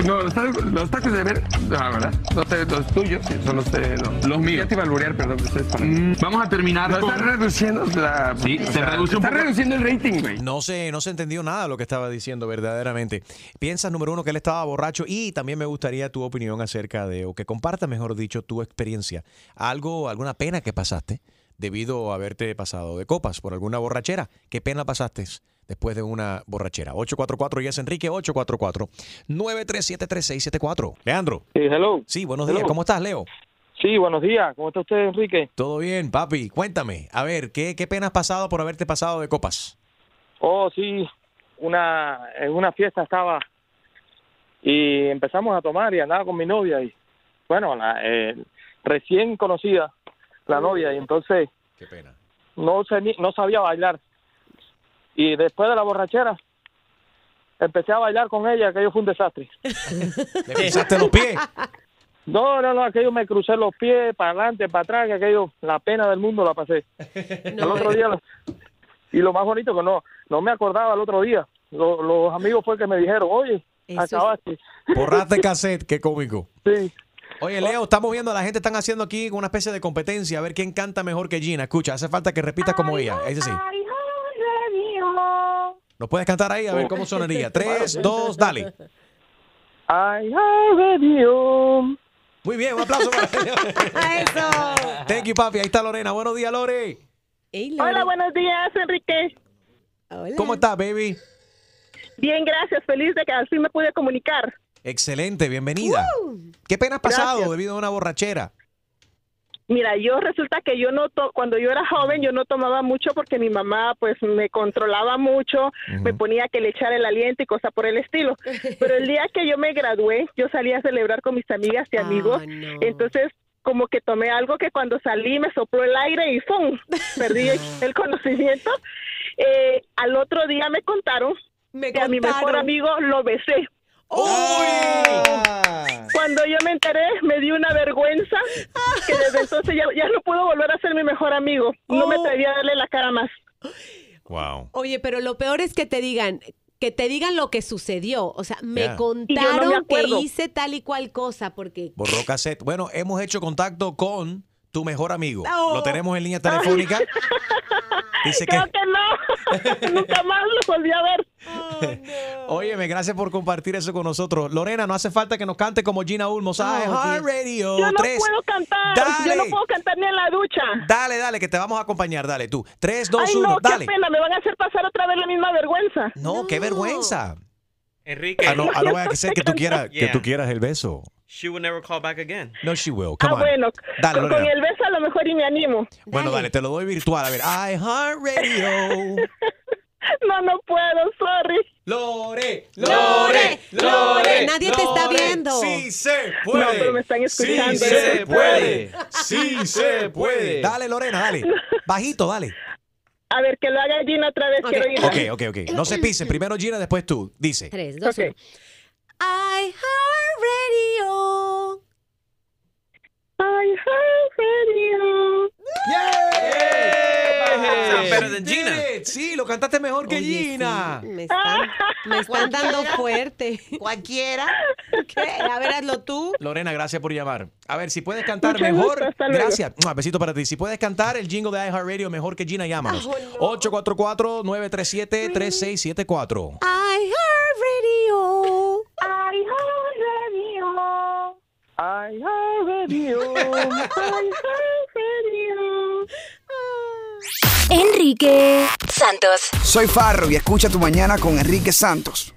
No, los tacos, los tacos de ver, ah, ¿verdad? Los, de- los tuyos, sí, son los, de- los, los míos. Ya te iba a alburear, perdón. Mm, vamos a terminar No, con... está reduciendo la... Sí, se reduce un está poco. reduciendo el rating, güey. No se, no se entendió nada lo que estaba diciendo verdaderamente. Piensas, número uno, que él estaba borracho y también me gustaría tu opinión acerca de, o que compartas, mejor dicho, tu experiencia. Algo, alguna pena que pasaste debido a haberte pasado de copas por alguna borrachera. ¿Qué pena pasaste después de una borrachera? 844 y es Enrique 844-937-3674. Leandro. Sí, hello. Sí, buenos días. ¿Cómo estás, Leo? Sí, buenos días. ¿Cómo está usted, Enrique? Todo bien, papi. Cuéntame. A ver, ¿qué, qué pena has pasado por haberte pasado de copas? Oh, sí. Una, en una fiesta estaba y empezamos a tomar y andaba con mi novia y, bueno, la, eh, recién conocida la novia y entonces Qué pena. no, sé ni- no sabía bailar. Y después de la borrachera empecé a bailar con ella, aquello fue un desastre. ¿Le pisaste los pies? No, no, no, aquello me crucé los pies para adelante, para atrás, que aquello, la pena del mundo la pasé. el otro día, y lo más bonito que no, no me acordaba el otro día. Lo- los amigos fue que me dijeron, oye, acabaste. Borraste cassette, qué cómico. Sí. Oye, Leo, estamos viendo, la gente están haciendo aquí una especie de competencia, a ver quién canta mejor que Gina. Escucha, hace falta que repitas como ella. Ese sí. ¿Lo puedes cantar ahí? A ver cómo sonaría. Tres, dos, dale. I know. Muy bien, un aplauso para Eso. Thank you, papi. Ahí está Lorena. Buenos días, Lore. Hola, buenos días, Enrique. ¿Cómo estás, baby? Bien, gracias. Feliz de que fin me pude comunicar. Excelente, bienvenida. ¿Qué pena has pasado Gracias. debido a una borrachera? Mira, yo resulta que yo no to cuando yo era joven yo no tomaba mucho porque mi mamá pues me controlaba mucho, me ponía que le echara el aliento y cosas por el estilo. Pero el día que yo me gradué, yo salí a celebrar con mis amigas y amigos. Entonces como que tomé algo que cuando salí me sopló el aire y ¡fum! Perdí el conocimiento. Eh, al otro día me contaron que a mi mejor contaron. amigo lo besé. Cuando yo me enteré, me dio una vergüenza que desde entonces ya, ya no puedo volver a ser mi mejor amigo. No me atreví a darle la cara más. Wow. Oye, pero lo peor es que te digan, que te digan lo que sucedió. O sea, me no contaron que hice tal y cual cosa, porque Borró cassette. Bueno, hemos hecho contacto con tu mejor amigo. Lo tenemos en línea telefónica. Dice que, Creo que no. Nunca más lo volví a ver. óyeme, gracias por compartir eso con nosotros. Lorena, no hace falta que nos cante como Gina Ulmos. I Heart Radio. Yo no Tres. puedo cantar. Dale. Yo no puedo cantar ni en la ducha. Dale, dale, que te vamos a acompañar. Dale, tú. Tres, dos, Ay, uno. no, Dale. qué pena. Me van a hacer pasar otra vez la misma vergüenza. No, qué vergüenza. Enrique. Ah, no, ah, no vaya a ser que tú quieras, que Yeah. tú quieras el beso. She will never call back again. No, she will. Ah, Come on. bueno. Dale, con, con el beso a lo mejor y me animo. Bueno, dale, te lo doy virtual. A ver, I Heart Radio. No, no puedo, sorry. Lore, Lore, Lore, nadie te está viendo. Sí se No, pero me están escuchando. Sí se puede. Sí se puede. Dale, Lorena, dale. Bajito, dale. A ver, que lo haga Gina otra vez. Quiero oírla. Ok, ok, ok. No se pisen. Primero Gina, después tú. Dice. Tres, dos, uno. I Heart Radio. I Heart Radio. Sound better than Gina. Sí, lo cantaste mejor que Gina. Me están, me están dando fuerte. Cualquiera. ¿Qué? A ver, hazlo tú. Lorena, gracias por llamar. A ver, si puedes cantar Mucho mejor. gusto, hasta luego. gracias. Un besito para ti. Si puedes cantar el jingle de iHeartRadio mejor que Gina, llámanos. Oh, 844-937-3674. I Heart Radio. I Heart Radio. I Heart Radio. I Heart Radio. Enrique Santos. Soy Farro y escucha tu mañana con Enrique Santos.